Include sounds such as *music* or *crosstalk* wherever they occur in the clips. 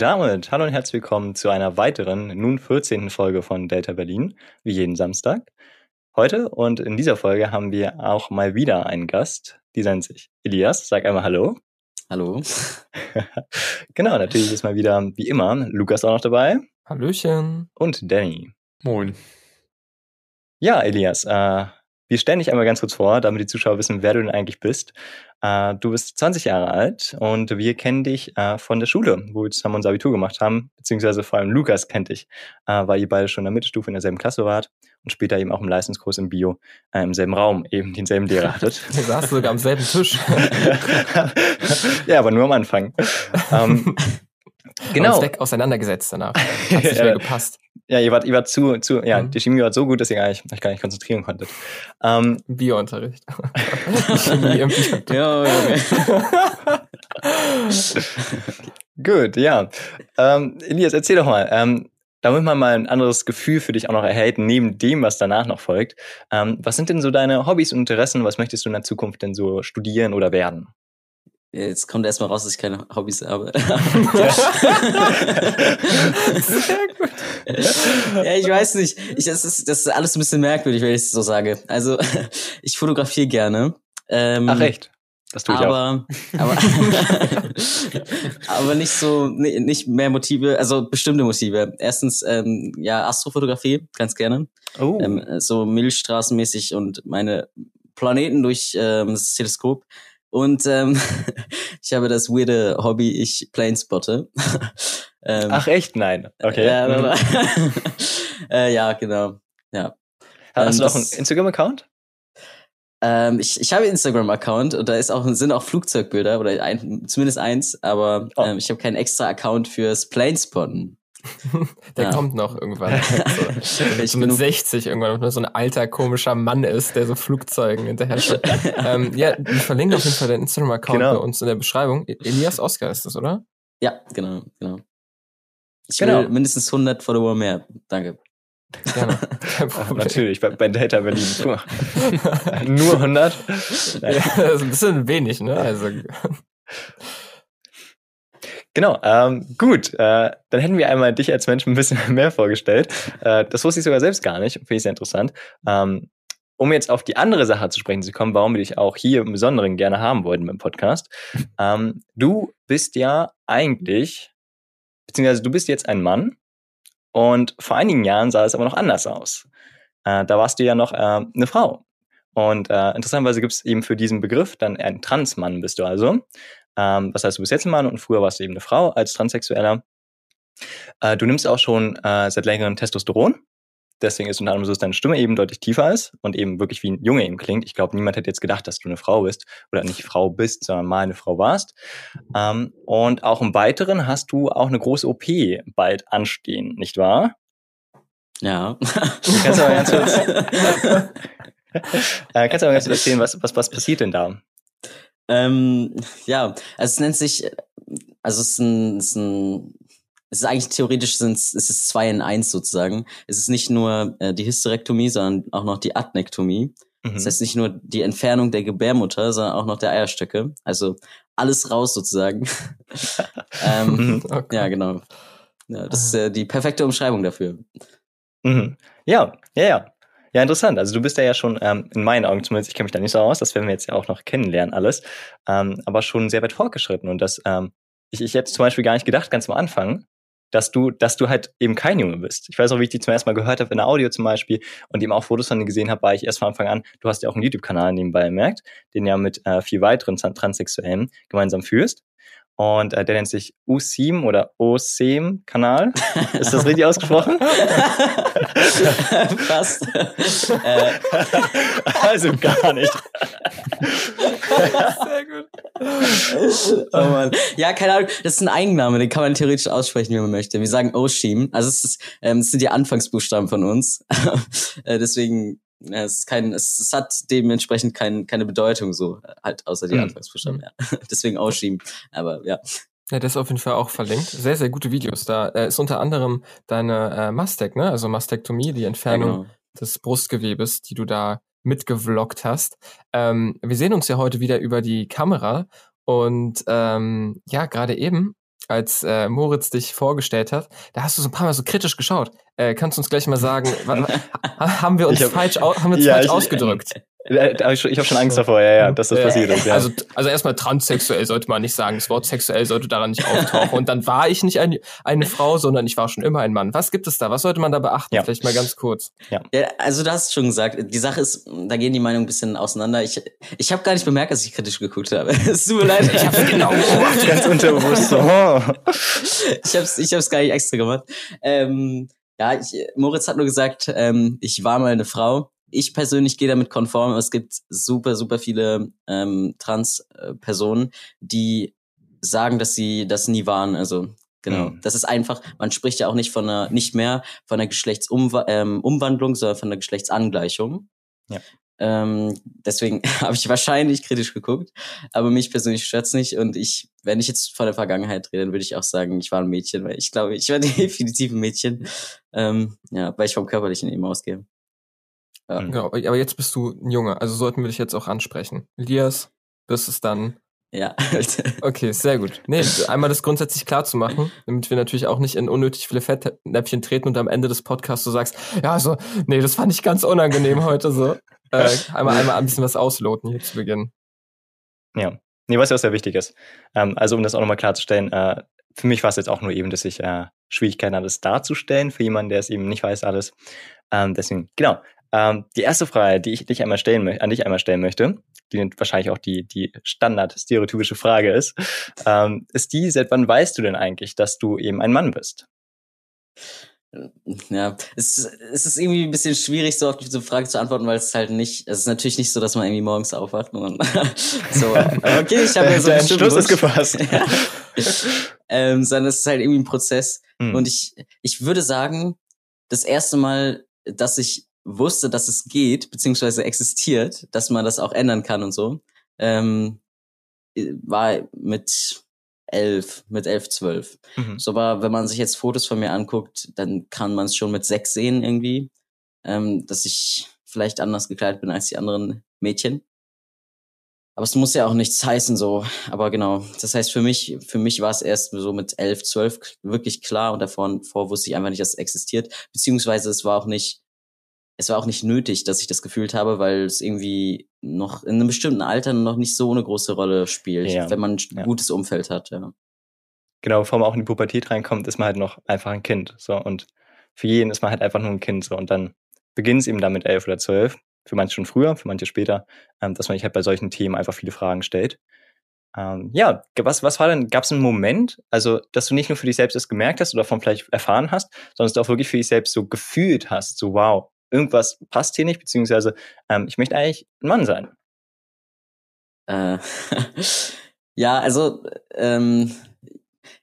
Und damit hallo und herzlich willkommen zu einer weiteren, nun 14. Folge von Delta Berlin, wie jeden Samstag. Heute und in dieser Folge haben wir auch mal wieder einen Gast, die nennt sich Elias. Sag einmal Hallo. Hallo. *laughs* genau, natürlich ist mal wieder, wie immer, Lukas auch noch dabei. Hallöchen. Und Danny. Moin. Ja, Elias, äh, wir stellen dich einmal ganz kurz vor, damit die Zuschauer wissen, wer du denn eigentlich bist. Äh, du bist 20 Jahre alt und wir kennen dich äh, von der Schule, wo wir zusammen unser Abitur gemacht haben, beziehungsweise vor allem Lukas kennt dich, äh, weil ihr beide schon in der Mittelstufe in derselben Klasse wart und später eben auch im Leistungskurs im Bio äh, im selben Raum eben denselben Lehrer *laughs* hattet. Wir saßen sogar am selben Tisch. *laughs* ja, aber nur am Anfang. *laughs* ähm, Genau. Weg auseinandergesetzt danach. Hat nicht mehr *laughs* gepasst. Ja, ihr wart, ihr wart zu, zu, ja, mhm. die Chemie war so gut, dass ihr gar nicht, euch gar nicht konzentrieren konntet. Ähm, Biounterricht. *laughs* Chemie im Ja, okay. *laughs* gut, ja. Ähm, Elias, erzähl doch mal, ähm, damit man mal ein anderes Gefühl für dich auch noch erhält, neben dem, was danach noch folgt. Ähm, was sind denn so deine Hobbys und Interessen? Was möchtest du in der Zukunft denn so studieren oder werden? Jetzt kommt erstmal raus, dass ich keine Hobbys habe. *laughs* Sehr gut. ja, ich weiß nicht. Ich, das, ist, das ist alles ein bisschen merkwürdig, wenn ich es so sage. Also, *laughs* ich fotografiere gerne. Ähm, Ach echt? Das tue ich aber, auch. Aber, *laughs* aber nicht so, nicht mehr Motive, also bestimmte Motive. Erstens, ähm, ja, Astrofotografie, ganz gerne. Oh. Ähm, so Milchstraßenmäßig und meine Planeten durch ähm, das Teleskop. Und ähm, *laughs* ich habe das weirde Hobby, ich planespotte. *laughs* ähm, Ach echt? Nein. Okay. Äh, *laughs* äh, ja, genau. Ja. Hast ähm, du noch einen Instagram-Account? Ähm, ich, ich habe Instagram-Account und da ist auch, sind auch Flugzeugbilder oder ein, zumindest eins, aber oh. ähm, ich habe keinen extra Account fürs Planespotten. *laughs* der ja. kommt noch irgendwann. *laughs* So, so mit 60 irgendwann nur so ein alter komischer Mann ist, der so Flugzeugen hinterher schaut. *laughs* ähm, ja, ich verlinke auf jeden Fall den Instagram-Account genau. bei uns in der Beschreibung. E- Elias Oscar ist das, oder? Ja, genau, genau. Ich genau. will mindestens 100 Follower mehr. Danke. Gerne. Natürlich, bei, bei Data Berlin. Nur 100? Ja, das ist ein bisschen wenig, ne? Also. Genau, ähm, gut. Äh, dann hätten wir einmal dich als Mensch ein bisschen *laughs* mehr vorgestellt. Äh, das wusste ich sogar selbst gar nicht. Finde ich sehr interessant. Ähm, um jetzt auf die andere Sache zu sprechen zu kommen, warum wir dich auch hier im Besonderen gerne haben wollten im Podcast. *laughs* Ähm, du bist ja eigentlich, beziehungsweise du bist jetzt ein Mann und vor einigen Jahren sah es aber noch anders aus. Äh, da warst du ja noch äh, eine Frau. Und äh, interessanterweise gibt es eben für diesen Begriff dann ein Transmann bist du also. Ähm, das heißt, du bist jetzt ein Mann und früher warst du eben eine Frau als Transsexueller. Äh, du nimmst auch schon äh, seit längerem Testosteron. Deswegen ist unter anderem so, dass deine Stimme eben deutlich tiefer ist und eben wirklich wie ein Junge eben klingt. Ich glaube, niemand hätte jetzt gedacht, dass du eine Frau bist oder nicht Frau bist, sondern mal eine Frau warst. Ähm, und auch im Weiteren hast du auch eine große OP bald anstehen, nicht wahr? Ja. kannst du aber ganz kurz, *laughs* äh, kannst du aber ganz kurz erzählen, was, was, was passiert denn da? Ähm, ja, also es nennt sich, also es ist ein, es ist ein es ist eigentlich theoretisch sind es ist zwei in eins sozusagen. Es ist nicht nur äh, die Hysterektomie, sondern auch noch die Adnektomie. Mhm. Das heißt nicht nur die Entfernung der Gebärmutter, sondern auch noch der Eierstöcke. Also alles raus sozusagen. *laughs* ähm, mhm. okay. Ja, genau. Ja, das ist äh, die perfekte Umschreibung dafür. Mhm. Ja, ja, ja. Ja, interessant. Also du bist ja, ja schon, ähm, in meinen Augen zumindest, ich kenne mich da nicht so aus, das werden wir jetzt ja auch noch kennenlernen alles, ähm, aber schon sehr weit fortgeschritten. Und das, ähm, ich, ich jetzt zum Beispiel gar nicht gedacht, ganz am Anfang, dass du, dass du halt eben kein Junge bist. Ich weiß auch, wie ich die zum ersten Mal gehört habe in der Audio zum Beispiel und eben auch Fotos von dir gesehen habe, war ich erst von Anfang an, du hast ja auch einen YouTube-Kanal nebenbei gemerkt, den ja mit äh, vier weiteren Transsexuellen gemeinsam führst. Und äh, der nennt sich USIM oder OSEM Kanal. *laughs* Ist das richtig ausgesprochen? *laughs* Fast. Äh. also gar nicht. *laughs* Sehr gut. Oh Mann. Ja, keine Ahnung. Das ist ein Eigenname, den kann man theoretisch aussprechen, wie man möchte. Wir sagen OSIM. Also es, ist, ähm, es sind die Anfangsbuchstaben von uns. äh, deswegen es ist kein, es, es hat dementsprechend kein, keine Bedeutung so, halt außer die mhm. Anfangsbuchstaben, ja. *laughs* Deswegen ausschieben. Aber ja. Ja, das ist auf jeden Fall auch verlinkt. Sehr, sehr gute Videos. Da äh, ist unter anderem deine äh, Mastek, ne? Also Mastektomie, die Entfernung ja, genau. des Brustgewebes, die du da mitgevloggt hast. Ähm, wir sehen uns ja heute wieder über die Kamera und ähm, ja, gerade eben als äh, Moritz dich vorgestellt hat, da hast du so ein paar Mal so kritisch geschaut. Äh, kannst du uns gleich mal sagen, *laughs* haben wir uns hab, falsch, haben wir uns ja, falsch ich, ausgedrückt? *laughs* Ich habe schon Angst davor, ja, ja, dass das passiert ist. Ja. Also, also erstmal transsexuell sollte man nicht sagen. Das Wort sexuell sollte daran nicht auftauchen. Und dann war ich nicht ein, eine Frau, sondern ich war schon immer ein Mann. Was gibt es da? Was sollte man da beachten? Ja. Vielleicht mal ganz kurz. Ja. ja. Also du hast schon gesagt, die Sache ist, da gehen die Meinungen ein bisschen auseinander. Ich, ich habe gar nicht bemerkt, dass ich kritisch geguckt habe. *laughs* Es tut mir leid. Ich habe genau ganz unterbewusst. So. *laughs* ich habe es ich hab's gar nicht extra gemacht. Ähm, ja, ich, Moritz hat nur gesagt, ähm, ich war mal eine Frau ich persönlich gehe damit konform. Es gibt super, super viele ähm, Trans-Personen, die sagen, dass sie das nie waren. Also genau, mhm. das ist einfach. Man spricht ja auch nicht von einer, nicht mehr von einer Geschlechtsumwandlung, ähm, sondern von einer Geschlechtsangleichung. Ja. Ähm, deswegen *laughs* habe ich wahrscheinlich kritisch geguckt, aber mich persönlich stört's nicht. Und ich, wenn ich jetzt von der Vergangenheit rede, dann würde ich auch sagen, ich war ein Mädchen, weil ich glaube, ich war *laughs* definitiv ein Mädchen. Ähm, ja, weil ich vom Körperlichen eben ausgehe. Ja. Genau, aber jetzt bist du ein Junge, also sollten wir dich jetzt auch ansprechen. Elias, das ist dann. Ja. *laughs* okay, *laughs* sehr gut. Nee, einmal das grundsätzlich klar zu machen, damit wir natürlich auch nicht in unnötig viele Fettnäpfchen treten und am Ende des Podcasts du sagst, ja, so, nee, das fand ich ganz unangenehm heute so. *laughs* Äh, einmal, einmal ein bisschen was ausloten hier zu Beginn. Ja. Nee, was ja auch sehr wichtig ist. Ähm, also, um das auch nochmal klarzustellen, äh, für mich war es jetzt auch nur eben, dass ich äh, Schwierigkeiten hatte, das darzustellen, für jemanden, der es eben nicht weiß alles. Ähm, deswegen, genau. Ähm, die erste Frage, die ich dich einmal stellen, an dich einmal stellen möchte, die wahrscheinlich auch die, die Standard-stereotypische Frage ist, ähm, ist die, seit wann weißt du denn eigentlich, dass du eben ein Mann bist? Ja, es, es ist irgendwie ein bisschen schwierig, so auf diese Frage zu antworten, weil es halt nicht, es ist natürlich nicht so, dass man irgendwie morgens aufwacht und *laughs* so, okay, ich habe ja so Der Entschluss ist gefasst. *laughs* ja. ähm, sondern es ist halt irgendwie ein Prozess. Hm. Und ich, ich würde sagen, das erste Mal, dass ich wusste, dass es geht, beziehungsweise existiert, dass man das auch ändern kann und so, ähm, war mit elf, mit elf, zwölf. Mhm. So war, wenn man sich jetzt Fotos von mir anguckt, dann kann man es schon mit sechs sehen irgendwie, ähm, dass ich vielleicht anders gekleidet bin als die anderen Mädchen. Aber es muss ja auch nichts heißen so. Aber genau, das heißt für mich, für mich war es erst so mit elf, zwölf wirklich klar und davor, davor wusste ich einfach nicht, dass es existiert. Beziehungsweise es war auch nicht es war auch nicht nötig, dass ich das gefühlt habe, weil es irgendwie noch in einem bestimmten Alter noch nicht so eine große Rolle spielt, ja. wenn man ein ja. gutes Umfeld hat, ja. Genau, bevor man auch in die Pubertät reinkommt, ist man halt noch einfach ein Kind. So, und für jeden ist man halt einfach nur ein Kind. So, und dann beginnt es eben damit elf oder zwölf, für manche schon früher, für manche später, ähm, dass man sich halt bei solchen Themen einfach viele Fragen stellt. Ähm, ja, was, was war denn, gab es einen Moment, also, dass du nicht nur für dich selbst das gemerkt hast oder davon vielleicht erfahren hast, sondern dass du auch wirklich für dich selbst so gefühlt hast, so wow, irgendwas passt hier nicht, beziehungsweise ähm, ich möchte eigentlich ein Mann sein. Äh, *laughs* ja, also ähm,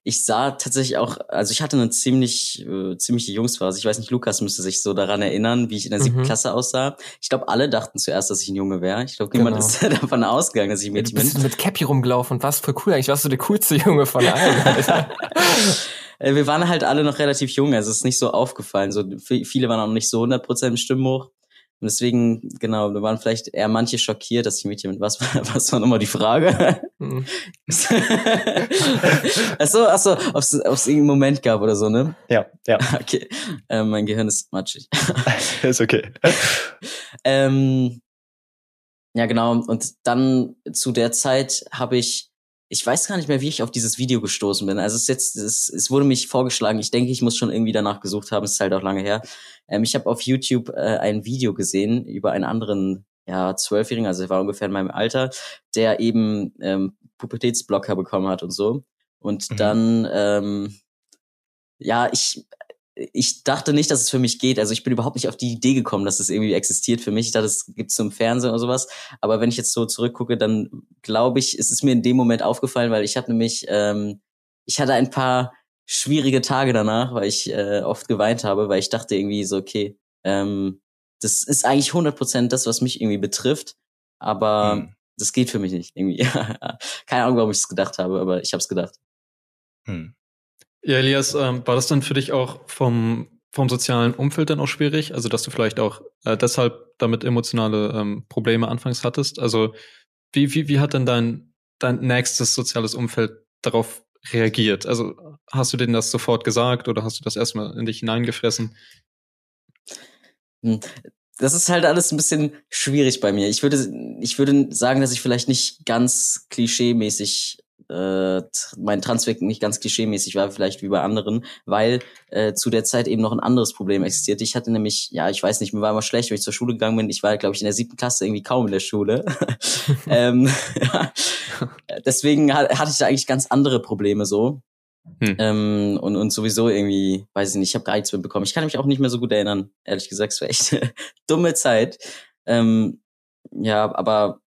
ich sah tatsächlich auch, also ich hatte eine ziemlich äh, ziemliche Jungsphase. Ich weiß nicht, Lukas müsste sich so daran erinnern, wie ich in der siebten mhm. Klasse aussah. Ich glaube, alle dachten zuerst, dass ich ein Junge wäre. Ich glaube, niemand genau. ist *laughs* davon ausgegangen, dass ich ein Mädchen ja, du bist bin. mit Cappy rumgelaufen und warst voll cool. Eigentlich warst du der coolste Junge von allen. *laughs* Äh, wir waren halt alle noch relativ jung, also es ist nicht so aufgefallen. So viele waren auch nicht so 100% im Stimmhoch. Und deswegen, genau, da waren vielleicht eher manche schockiert, dass die Mädchen mit was war, *laughs* was war nochmal die Frage? *laughs* Mhm. achso, achso, ob es irgendeinen Moment gab oder so, ne? Ja, ja. *laughs* Okay. Äh, mein Gehirn ist matschig. ist okay. ähm, ja, genau. Und dann zu der Zeit habe ich ich weiß gar nicht mehr, wie ich auf dieses Video gestoßen bin. Also es ist jetzt, es, es wurde mich vorgeschlagen. Ich denke, ich muss schon irgendwie danach gesucht haben. Es ist halt auch lange her. Ähm, ich habe auf YouTube äh, ein Video gesehen über einen anderen, ja, Zwölfjährigen, also er war ungefähr in meinem Alter, der eben ähm, Pubertätsblocker bekommen hat und so. Und mhm. dann, ähm, ja, ich, ich dachte nicht, dass es für mich geht. Also ich bin überhaupt nicht auf die Idee gekommen, dass es irgendwie existiert für mich. Ich dachte, es gibt es im Fernsehen oder sowas. Aber wenn ich jetzt so zurückgucke, dann glaube ich, es ist mir in dem Moment aufgefallen, weil ich habe nämlich, ähm, ich hatte ein paar schwierige Tage danach, weil ich äh, oft geweint habe, weil ich dachte irgendwie so, okay, ähm, das ist eigentlich 100% das, was mich irgendwie betrifft. Aber hm. das geht für mich nicht irgendwie. *laughs* Keine Ahnung, warum ich es gedacht habe, aber ich habe es gedacht. Hm. Ja, Elias, ähm, war das dann für dich auch vom, vom sozialen Umfeld dann auch schwierig? Also, dass du vielleicht auch äh, deshalb damit emotionale ähm, Probleme anfangs hattest? Also, wie, wie, wie hat denn dein, dein nächstes soziales Umfeld darauf reagiert? Also, hast du denen das sofort gesagt oder hast du das erstmal in dich hineingefressen? Hm, das ist halt alles ein bisschen schwierig bei mir. Ich würde, ich würde sagen, dass ich vielleicht nicht ganz klischeemäßig äh, mein Transweg nicht ganz klischeemäßig war, vielleicht wie bei anderen, weil äh, zu der Zeit eben noch ein anderes Problem existierte. Ich hatte nämlich, ja, ich weiß nicht, mir war immer schlecht, wenn ich zur Schule gegangen bin. Ich war, glaube ich, in der siebten Klasse irgendwie kaum in der Schule. *laughs* *laughs* ähm, ja. *laughs* Deswegen hatte ich da eigentlich ganz andere Probleme so. Hm. Ähm, und, und sowieso irgendwie, weiß ich nicht, ich habe gar nichts mitbekommen. Ich kann mich auch nicht mehr so gut erinnern, ehrlich gesagt. Es war echt dumme Zeit. Ähm, ja, aber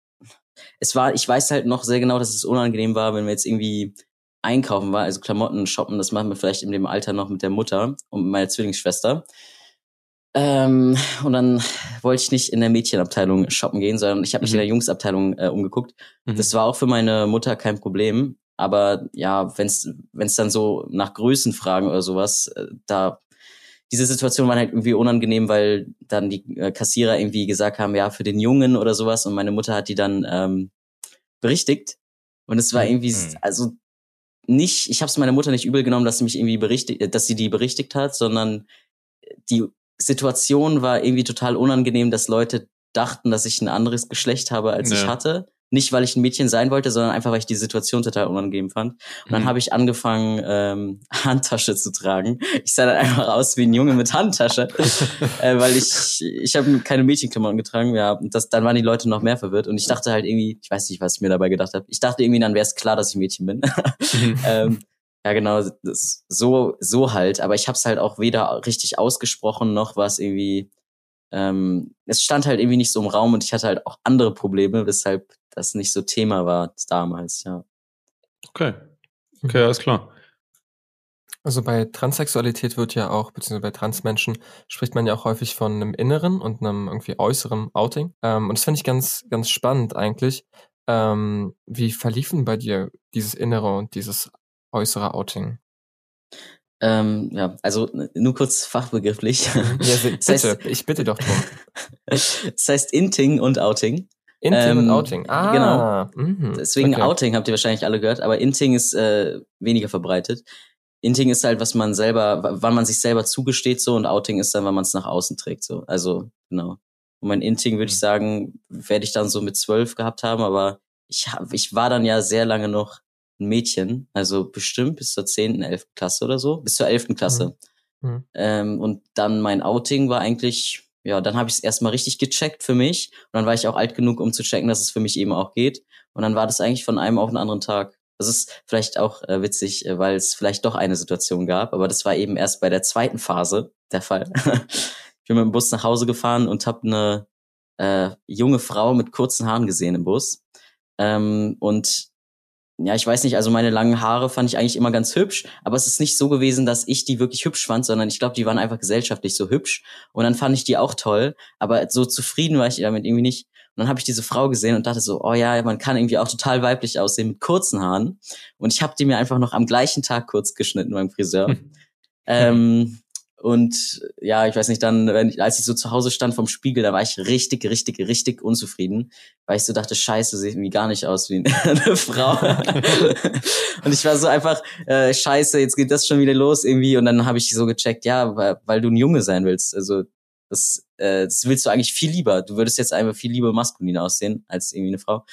es war, ich weiß halt noch sehr genau, dass es unangenehm war, wenn wir jetzt irgendwie einkaufen war, also Klamotten shoppen, das machen wir vielleicht in dem Alter noch mit der Mutter und mit meiner Zwillingsschwester. Ähm, und dann wollte ich nicht in der Mädchenabteilung shoppen gehen, sondern ich habe mich mhm. in der Jungsabteilung äh, umgeguckt. Mhm. Das war auch für meine Mutter kein Problem. Aber ja, wenn es dann so nach Größen fragen oder sowas, äh, da diese Situation war halt irgendwie unangenehm, weil dann die äh, Kassierer irgendwie gesagt haben, ja, für den Jungen oder sowas und meine Mutter hat die dann ähm, berichtigt und es war mhm. irgendwie, mhm. also nicht, ich habe es meiner Mutter nicht übel genommen, dass sie mich irgendwie berichtigt, äh, dass sie die berichtigt hat, sondern die Situation war irgendwie total unangenehm, dass Leute dachten, dass ich ein anderes Geschlecht habe, als ja. ich hatte. Nicht, weil ich ein Mädchen sein wollte, sondern einfach, weil ich die Situation total unangenehm fand. Und dann mhm. habe ich angefangen, ähm, *laughs* Handtasche zu tragen. Ich sah dann einfach aus wie ein Junge mit Handtasche, *laughs* äh, weil ich ich habe keine Mädchenklamotten getragen. Ja, und das, dann waren die Leute noch mehr verwirrt. Und ich dachte halt irgendwie, ich weiß nicht, was ich mir dabei gedacht habe. Ich dachte irgendwie, dann wäre es klar, dass ich Mädchen bin. mhm. *laughs* ähm, ja, genau, das, so so halt. Aber ich habe es halt auch weder richtig ausgesprochen noch was irgendwie ähm, es stand halt irgendwie nicht so im Raum und ich hatte halt auch andere Probleme, weshalb das nicht so Thema war damals, ja. Okay. Okay, alles klar. Also bei Transsexualität wird ja auch, beziehungsweise bei Transmenschen spricht man ja auch häufig von einem inneren und einem irgendwie äußeren Outing. Ähm, und das finde ich ganz, ganz spannend eigentlich. Ähm, wie verliefen bei dir dieses innere und dieses äußere Outing? Ähm, ja, also nur kurz fachbegrifflich. Ja, bitte, *laughs* das heißt, ich bitte doch drum. *laughs* das heißt Inting und Outing. Inting ähm, und Outing. Ah, genau. Mhm. Deswegen okay. Outing habt ihr wahrscheinlich alle gehört, aber Inting ist äh, weniger verbreitet. Inting ist halt, was man selber, wann man sich selber zugesteht so und Outing ist dann, wann man es nach außen trägt so. Also genau. Und mein Inting würde ich mhm. sagen, werde ich dann so mit zwölf gehabt haben, aber ich hab, ich war dann ja sehr lange noch ein Mädchen, also bestimmt bis zur zehnten, elften Klasse oder so, bis zur elften Klasse. Mhm. Mhm. Ähm, und dann mein Outing war eigentlich ja, dann habe ich es erstmal richtig gecheckt für mich. Und dann war ich auch alt genug, um zu checken, dass es für mich eben auch geht. Und dann war das eigentlich von einem auf den anderen Tag. Das ist vielleicht auch äh, witzig, äh, weil es vielleicht doch eine Situation gab, aber das war eben erst bei der zweiten Phase der Fall. *laughs* ich bin mit dem Bus nach Hause gefahren und habe eine äh, junge Frau mit kurzen Haaren gesehen im Bus. Ähm, und ja, ich weiß nicht, also meine langen Haare fand ich eigentlich immer ganz hübsch, aber es ist nicht so gewesen, dass ich die wirklich hübsch fand, sondern ich glaube, die waren einfach gesellschaftlich so hübsch und dann fand ich die auch toll, aber so zufrieden war ich damit irgendwie nicht. Und dann habe ich diese Frau gesehen und dachte so, oh ja, man kann irgendwie auch total weiblich aussehen mit kurzen Haaren. Und ich habe die mir einfach noch am gleichen Tag kurz geschnitten beim Friseur. *laughs* ähm, und ja, ich weiß nicht, dann, wenn ich, als ich so zu Hause stand vom Spiegel, da war ich richtig, richtig, richtig unzufrieden, weil ich so dachte, scheiße, sieht irgendwie gar nicht aus wie *laughs* eine Frau. *laughs* und ich war so einfach, äh, scheiße, jetzt geht das schon wieder los irgendwie. Und dann habe ich so gecheckt, ja, weil, weil du ein Junge sein willst. Also das, äh, das willst du eigentlich viel lieber. Du würdest jetzt einfach viel lieber maskulin aussehen als irgendwie eine Frau.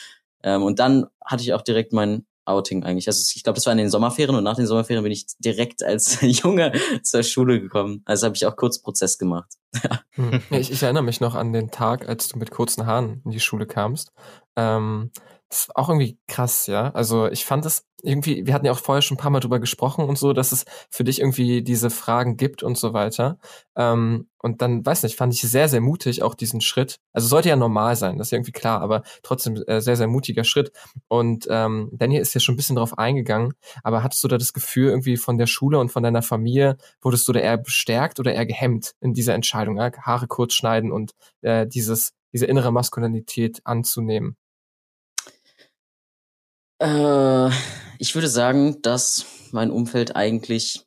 Ähm, und dann hatte ich auch direkt mein Outing eigentlich. Also ich glaube, das war in den Sommerferien und nach den Sommerferien bin ich direkt als *laughs* Junge zur Schule gekommen. Also habe ich auch kurz Prozess gemacht. *laughs* hm. ich, ich, erinnere mich noch an den Tag, als du mit kurzen Haaren in die Schule kamst. Ähm, das war auch irgendwie krass, ja. Also ich fand es irgendwie, wir hatten ja auch vorher schon ein paar Mal drüber gesprochen und so, dass es für dich irgendwie diese Fragen gibt und so weiter. Ähm, und dann, weiß nicht, fand ich sehr, sehr mutig auch diesen Schritt. Also sollte ja normal sein, das ist ja irgendwie klar, aber trotzdem äh, sehr, sehr mutiger Schritt. Und ähm, Daniel ist ja schon ein bisschen drauf eingegangen, aber hattest du da das Gefühl irgendwie von der Schule und von deiner Familie, wurdest du da eher bestärkt oder eher gehemmt in dieser Entscheidung, ja? Haare kurz schneiden und äh, dieses, diese innere Maskulinität anzunehmen? Äh, ich würde sagen, dass mein Umfeld eigentlich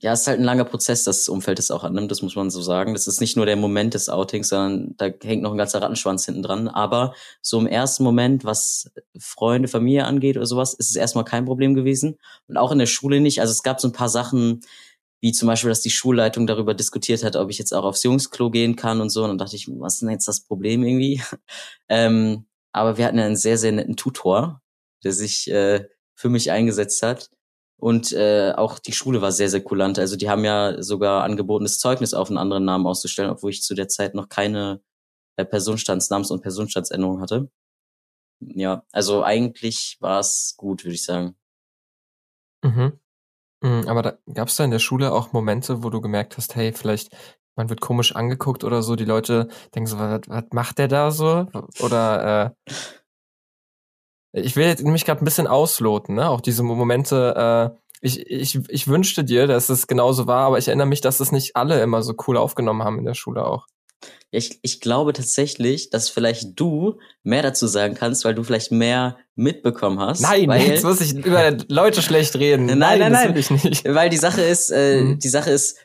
ja, es ist halt ein langer Prozess, das Umfeld es auch annimmt, das muss man so sagen. Das ist nicht nur der Moment des Outings, sondern da hängt noch ein ganzer Rattenschwanz hinten dran. Aber so im ersten Moment, was Freunde, Familie angeht oder sowas, ist es erstmal kein Problem gewesen. Und auch in der Schule nicht. Also es gab so ein paar Sachen, wie zum Beispiel, dass die Schulleitung darüber diskutiert hat, ob ich jetzt auch aufs Jungsklo gehen kann und so. Und dann dachte ich, was ist denn jetzt das Problem irgendwie? *laughs* ähm, aber wir hatten ja einen sehr, sehr netten Tutor, der sich äh, für mich eingesetzt hat. Und äh, auch die Schule war sehr, sehr kulant. Also die haben ja sogar angeboten, das Zeugnis auf einen anderen Namen auszustellen, obwohl ich zu der Zeit noch keine äh, Personenstandsnamens- und Personenstandsänderung hatte. Ja, also eigentlich war es gut, würde ich sagen. Mhm. mhm aber da, gab es da in der Schule auch Momente, wo du gemerkt hast, hey, vielleicht man wird komisch angeguckt oder so, die Leute denken so, was, was macht der da so? Oder äh, ich will jetzt nämlich gerade ein bisschen ausloten, ne? Auch diese Momente, äh, ich, ich, ich wünschte dir, dass es genauso war, aber ich erinnere mich, dass es nicht alle immer so cool aufgenommen haben in der Schule auch. Ich, ich glaube tatsächlich, dass vielleicht du mehr dazu sagen kannst, weil du vielleicht mehr mitbekommen hast. Nein, weil, jetzt muss ich *laughs* über Leute schlecht reden. Nein, nein, nein, nein. Das will ich nicht. Weil die Sache ist, äh, mhm. die Sache ist,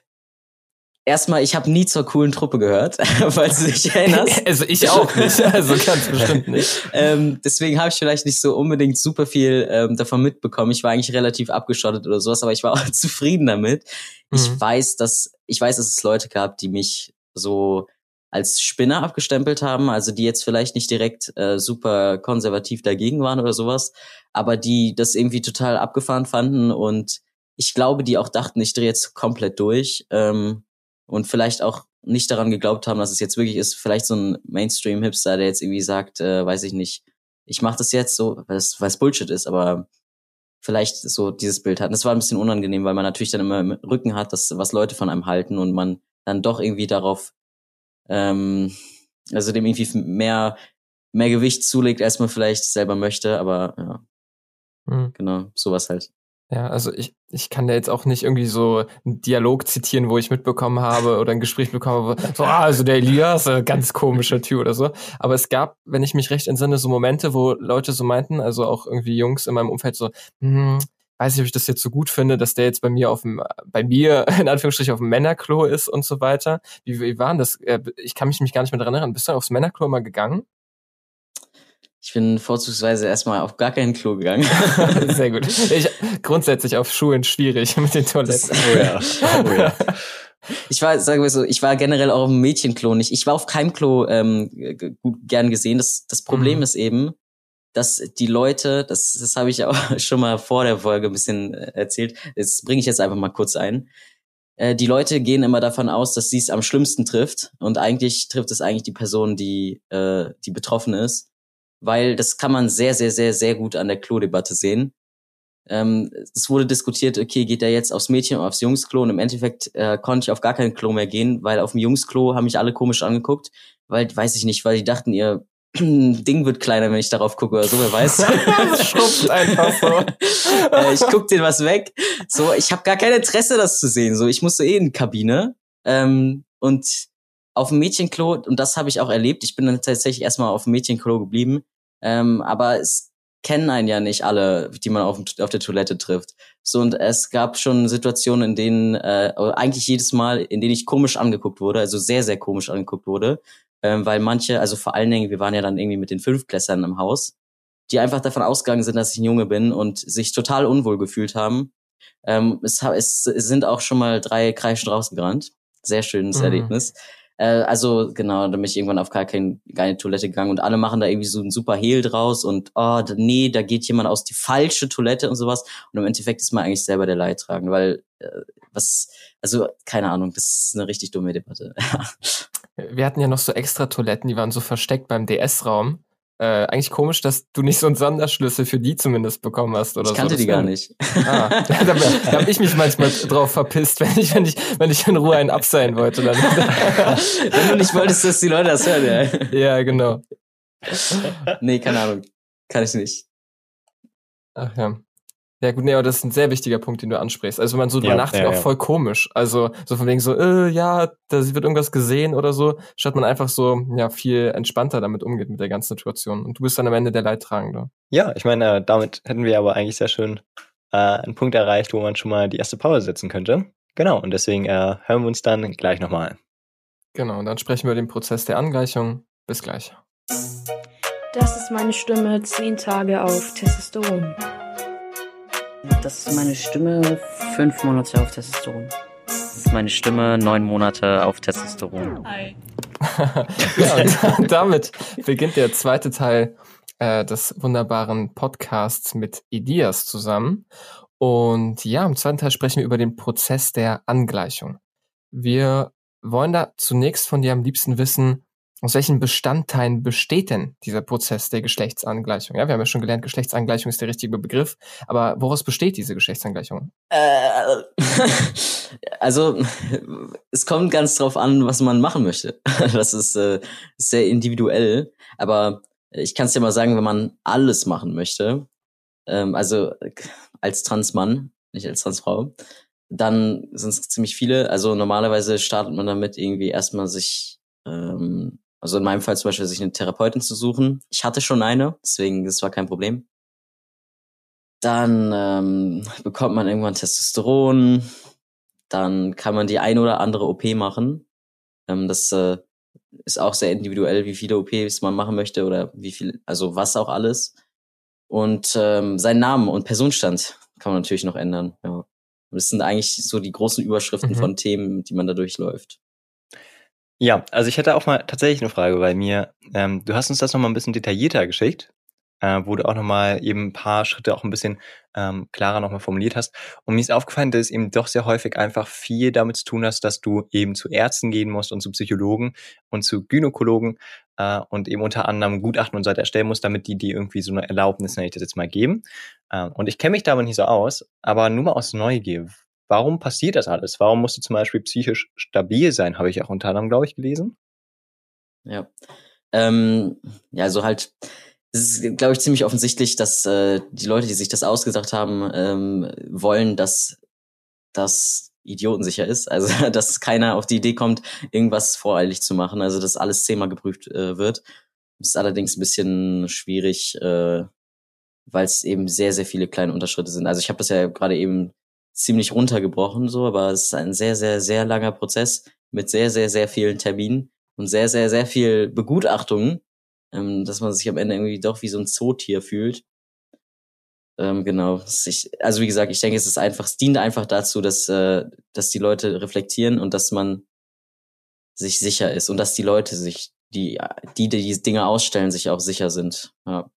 erstmal, ich habe nie zur coolen Truppe gehört, *laughs* falls du dich erinnerst. *laughs* Also ich auch nicht, also ganz bestimmt nicht. *laughs* ähm, deswegen habe ich vielleicht nicht so unbedingt super viel ähm, davon mitbekommen. Ich war eigentlich relativ abgeschottet oder sowas, aber ich war auch zufrieden damit. Mhm. Ich weiß, dass ich weiß, dass es Leute gab, die mich so als Spinner abgestempelt haben, also die jetzt vielleicht nicht direkt äh, super konservativ dagegen waren oder sowas, aber die das irgendwie total abgefahren fanden und ich glaube, die auch dachten, ich drehe jetzt komplett durch. Ähm, und vielleicht auch nicht daran geglaubt haben, dass es jetzt wirklich ist, vielleicht so ein Mainstream-Hipster, der jetzt irgendwie sagt, äh, weiß ich nicht, ich mache das jetzt so, weil es, Bullshit ist, aber vielleicht so dieses Bild hat. Und das war ein bisschen unangenehm, weil man natürlich dann immer im Rücken hat, dass was Leute von einem halten und man dann doch irgendwie darauf, ähm, also dem irgendwie mehr mehr Gewicht zulegt, als man vielleicht selber möchte, aber ja. Mhm. Genau, sowas halt. Ja, also ich, ich kann da jetzt auch nicht irgendwie so einen Dialog zitieren, wo ich mitbekommen habe oder ein Gespräch bekommen habe, so, ah, also der Elias, äh, ganz komischer Typ oder so. Aber es gab, wenn ich mich recht entsinne, so Momente, wo Leute so meinten, also auch irgendwie Jungs in meinem Umfeld so, hm, weiß nicht, ob ich das jetzt so gut finde, dass der jetzt bei mir auf dem, bei mir *laughs* in Anführungsstrichen auf dem Männerklo ist und so weiter. Wie, wie war denn das? Äh, ich kann mich, mich gar nicht mehr daran erinnern. Bist du aufs Männerklo mal gegangen? Ich bin vorzugsweise erstmal auf gar kein Klo gegangen. *laughs* Sehr gut. Ich, grundsätzlich auf Schulen schwierig mit den Toiletten. Das, oh ja. Oh ja. Ich war, sagen wir so, ich war generell auch auf dem Mädchenklo nicht. Ich war auf keinem Klo ähm, gut gern gesehen. Das, das Problem mhm. ist eben, dass die Leute, das, das habe ich auch *laughs* schon mal vor der Folge ein bisschen äh, erzählt, das bringe ich jetzt einfach mal kurz ein. Äh, die Leute gehen immer davon aus, dass sie es am schlimmsten trifft und eigentlich trifft es eigentlich die Person, die, äh, die betroffen ist weil das kann man sehr, sehr, sehr, sehr gut an der Klo-Debatte sehen. Ähm, es wurde diskutiert, okay, geht er jetzt aufs Mädchen oder aufs Jungsklo? Und im Endeffekt äh, konnte ich auf gar kein Klo mehr gehen, weil auf dem Jungsklo haben mich alle komisch angeguckt, weil, weiß ich nicht, weil die dachten, ihr *clears throat* Ding wird kleiner, wenn ich darauf gucke oder so, wer weiß. *laughs* *laughs* schubst einfach so. äh, ich guck den was weg. So, ich habe gar kein Interesse, das zu sehen. So, ich musste eh in die Kabine. Ähm, und auf dem Mädchenklo, und das habe ich auch erlebt, ich bin dann tatsächlich erstmal auf dem Mädchenklo geblieben, ähm, aber es kennen einen ja nicht alle, die man auf, auf der Toilette trifft. So, und es gab schon Situationen, in denen, äh, eigentlich jedes Mal, in denen ich komisch angeguckt wurde, also sehr, sehr komisch angeguckt wurde, ähm, weil manche, also vor allen Dingen, wir waren ja dann irgendwie mit den Fünfklässern im Haus, die einfach davon ausgegangen sind, dass ich ein Junge bin und sich total unwohl gefühlt haben. Ähm, es, es, sind auch schon mal drei Kreischen rausgerannt. Sehr schönes mhm. Erlebnis. Äh, also genau, da bin ich irgendwann auf gar keine, keine Toilette gegangen und alle machen da irgendwie so ein super Hehl draus und oh, nee, da geht jemand aus die falsche Toilette und sowas. Und im Endeffekt ist man eigentlich selber der Leidtragende, weil äh, was, also keine Ahnung, das ist eine richtig dumme Debatte. *laughs* Wir hatten ja noch so extra Toiletten, die waren so versteckt beim DS-Raum. Äh, eigentlich komisch, dass du nicht so einen Sonderschlüssel für die zumindest bekommen hast oder ich kannte so. die gar nicht. *laughs* Ah, *laughs* da, da habe ich mich manchmal drauf verpisst, wenn ich, wenn ich, wenn ich in Ruhe einen abseilen wollte. Dann. *laughs* wenn du nicht wolltest, dass die Leute das hören, ja. Ja, genau. nee, keine Ahnung. Kann ich nicht. Ach ja. Ja gut, nee, aber das ist ein sehr wichtiger Punkt, den du ansprichst. Also wenn man so drüber ja, nachdenkt, ja, auch ja. voll komisch. Also so von wegen so, äh, ja, da wird irgendwas gesehen oder so, statt man einfach so ja viel entspannter damit umgeht mit der ganzen Situation. Und du bist dann am Ende der Leidtragende. Ja, ich meine, äh, damit hätten wir aber eigentlich sehr schön äh, einen Punkt erreicht, wo man schon mal die erste Pause setzen könnte. Genau, und deswegen äh, hören wir uns dann gleich nochmal. Genau, und dann sprechen wir über den Prozess der Angleichung. Bis gleich. Das ist meine Stimme, zehn Tage auf Testosteron. Das ist meine Stimme, fünf Monate auf Testosteron. Das ist meine Stimme, neun Monate auf Testosteron. Hi. *laughs* ja, und damit beginnt der zweite Teil äh, des wunderbaren Podcasts mit Ideas zusammen. Und ja, im zweiten Teil sprechen wir über den Prozess der Angleichung. Wir wollen da zunächst von dir am liebsten wissen, aus welchen Bestandteilen besteht denn dieser Prozess der Geschlechtsangleichung? Ja, wir haben ja schon gelernt, Geschlechtsangleichung ist der richtige Begriff, aber woraus besteht diese Geschlechtsangleichung? Äh, *laughs* also es kommt ganz drauf an, was man machen möchte. *laughs* Das ist äh, sehr individuell, aber ich kann es dir mal sagen, wenn man alles machen möchte, ähm, also als Transmann, nicht als Transfrau, dann sind es ziemlich viele. Also normalerweise startet man damit irgendwie erstmal sich, ähm, also in meinem Fall zum Beispiel sich eine Therapeutin zu suchen. Ich hatte schon eine, deswegen das war kein Problem. Dann ähm, bekommt man irgendwann Testosteron. Dann kann man die ein oder andere OP machen. Ähm, das äh, ist auch sehr individuell, wie viele OPs man machen möchte oder wie viel, also was auch alles. Und ähm, seinen Namen und Personenstand kann man natürlich noch ändern. Ja. Und das sind eigentlich so die großen Überschriften mhm. von Themen, die man da durchläuft. Ja, also ich hätte auch mal tatsächlich eine Frage bei mir. Ähm, du hast uns das nochmal ein bisschen detaillierter geschickt äh, wo du auch nochmal eben ein paar Schritte auch ein bisschen ähm, klarer nochmal formuliert hast. Und mir ist aufgefallen, dass es eben doch sehr häufig einfach viel damit zu tun hast, dass du eben zu Ärzten gehen musst und zu Psychologen und zu Gynäkologen äh, und eben unter anderem Gutachten und so weiter erstellen musst, damit die dir irgendwie so eine Erlaubnis, nenne ich das jetzt mal, geben. Äh, und ich kenne mich damit nicht so aus, aber nur mal aus Neugier. Warum passiert das alles? Warum musst du zum Beispiel psychisch stabil sein? Habe ich auch unter anderem, glaube ich, gelesen. Ja. Ähm, ja, also halt, es ist, glaube ich, ziemlich offensichtlich, dass äh, die Leute, die sich das ausgedacht haben, ähm, wollen, dass das idiotensicher ist. *laughs* Also, dass keiner auf die Idee kommt, irgendwas voreilig zu machen. Also, dass alles zehnmal geprüft äh, wird. Ist allerdings ein bisschen schwierig, äh, weil es eben sehr, sehr viele kleine Unterschritte sind. Also, ich habe das ja gerade eben ziemlich runtergebrochen, so, aber es ist ein sehr, sehr, sehr langer Prozess mit sehr, sehr, sehr vielen Terminen und sehr, sehr, sehr viel Begutachtungen ähm, dass man sich am Ende irgendwie doch wie so ein Zootier fühlt. Ähm, genau. Also wie gesagt, ich denke, es ist einfach, es dient einfach dazu, dass, äh, dass die Leute reflektieren und dass man sich sicher ist und dass die Leute sich, die, die, die die Dinge ausstellen, sich auch sicher sind. Ja.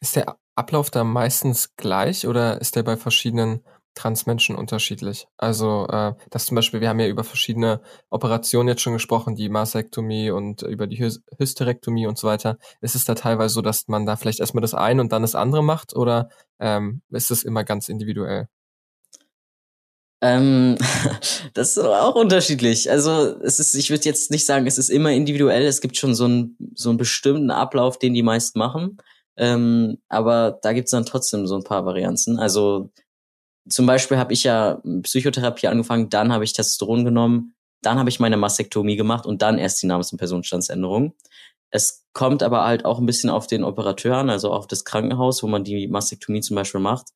Ist der Ablauf da meistens gleich oder ist der bei verschiedenen Transmenschen unterschiedlich. Also äh, das zum Beispiel, wir haben ja über verschiedene Operationen jetzt schon gesprochen, die Masektomie und über die Hy Hysterektomie und so weiter. Ist es da teilweise so, dass man da vielleicht erstmal das eine und dann das andere macht oder ähm, ist es immer ganz individuell? Ähm, *laughs* das ist auch unterschiedlich. Also es ist, ich würde jetzt nicht sagen, es ist immer individuell. Es gibt schon so einen so einen bestimmten Ablauf, den die meisten machen. Ähm, aber da gibt's dann trotzdem so ein paar Varianzen. Also zum Beispiel habe ich ja Psychotherapie angefangen, dann habe ich Testosteron genommen, dann habe ich meine Mastektomie gemacht und dann erst die Namens- und Personenstandsänderung. Es kommt aber halt auch ein bisschen auf den Operateur an, also auf das Krankenhaus, wo man die Mastektomie zum Beispiel macht,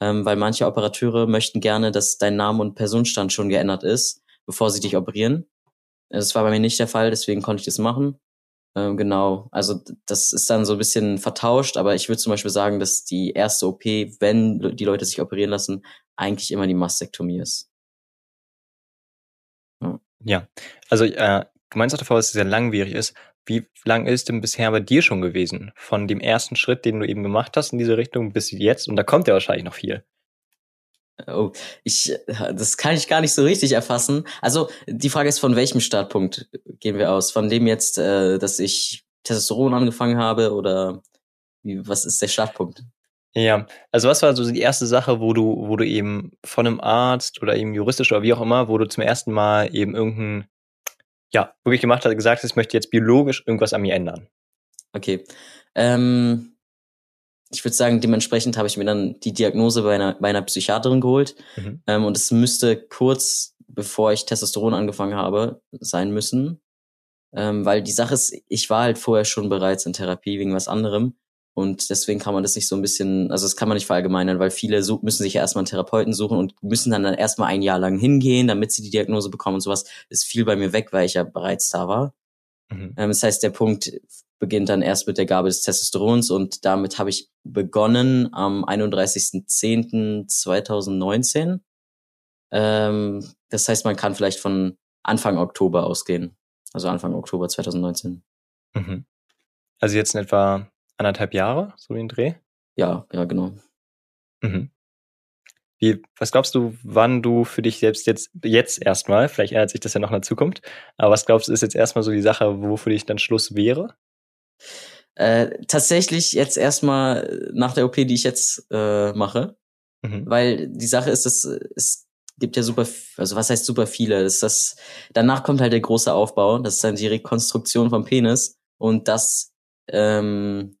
ähm, weil manche Operateure möchten gerne, dass dein Name und Personenstand schon geändert ist, bevor sie dich operieren. Das war bei mir nicht der Fall, deswegen konnte ich das machen. Ähm, genau, also das ist dann so ein bisschen vertauscht, aber ich würde zum Beispiel sagen, dass die erste OP, wenn die Leute sich operieren lassen, eigentlich immer die Mastektomie ist. Ja, ja. also äh, du meinst davor, dass es sehr langwierig ist. Wie lang ist denn bisher bei dir schon gewesen? Von dem ersten Schritt, den du eben gemacht hast in diese Richtung bis jetzt? Und da kommt ja wahrscheinlich noch viel. Oh, ich, das kann ich gar nicht so richtig erfassen. Also die Frage ist, von welchem Startpunkt gehen wir aus? Von dem jetzt, äh, dass ich Testosteron angefangen habe oder wie, was ist der Startpunkt? Ja, also was war so die erste Sache, wo du, wo du eben von einem Arzt oder eben juristisch oder wie auch immer, wo du zum ersten Mal eben irgendein, ja, wirklich gemacht hast, gesagt hast, ich möchte jetzt biologisch irgendwas an mir ändern? Okay. Ähm, ich würde sagen, dementsprechend habe ich mir dann die Diagnose bei einer, bei einer Psychiaterin geholt. Mhm. Ähm, und es müsste kurz bevor ich Testosteron angefangen habe, sein müssen. Ähm, weil die Sache ist, ich war halt vorher schon bereits in Therapie wegen was anderem. Und deswegen kann man das nicht so ein bisschen, also das kann man nicht verallgemeinern, weil viele so, müssen sich ja erstmal einen Therapeuten suchen und müssen dann, dann erstmal ein Jahr lang hingehen, damit sie die Diagnose bekommen und sowas. Ist viel bei mir weg, weil ich ja bereits da war. Mhm. Ähm, das heißt, der Punkt beginnt dann erst mit der Gabe des Testosterons und damit habe ich begonnen am 31.10.2019. Ähm, das heißt, man kann vielleicht von Anfang Oktober ausgehen. Also Anfang Oktober 2019. Mhm. Also jetzt in etwa anderthalb Jahre, so wie ein Dreh? Ja, ja, genau. Mhm. Wie, was glaubst du, wann du für dich selbst jetzt, jetzt erstmal, vielleicht ändert sich das ja noch in der Zukunft, aber was glaubst du, ist jetzt erstmal so die Sache, wo für dich dann Schluss wäre? Äh, tatsächlich jetzt erstmal nach der OP, die ich jetzt äh, mache, mhm. weil die Sache ist, dass es gibt ja super, also was heißt super viele? Das ist das, danach kommt halt der große Aufbau, das ist dann die Rekonstruktion vom Penis und das ähm,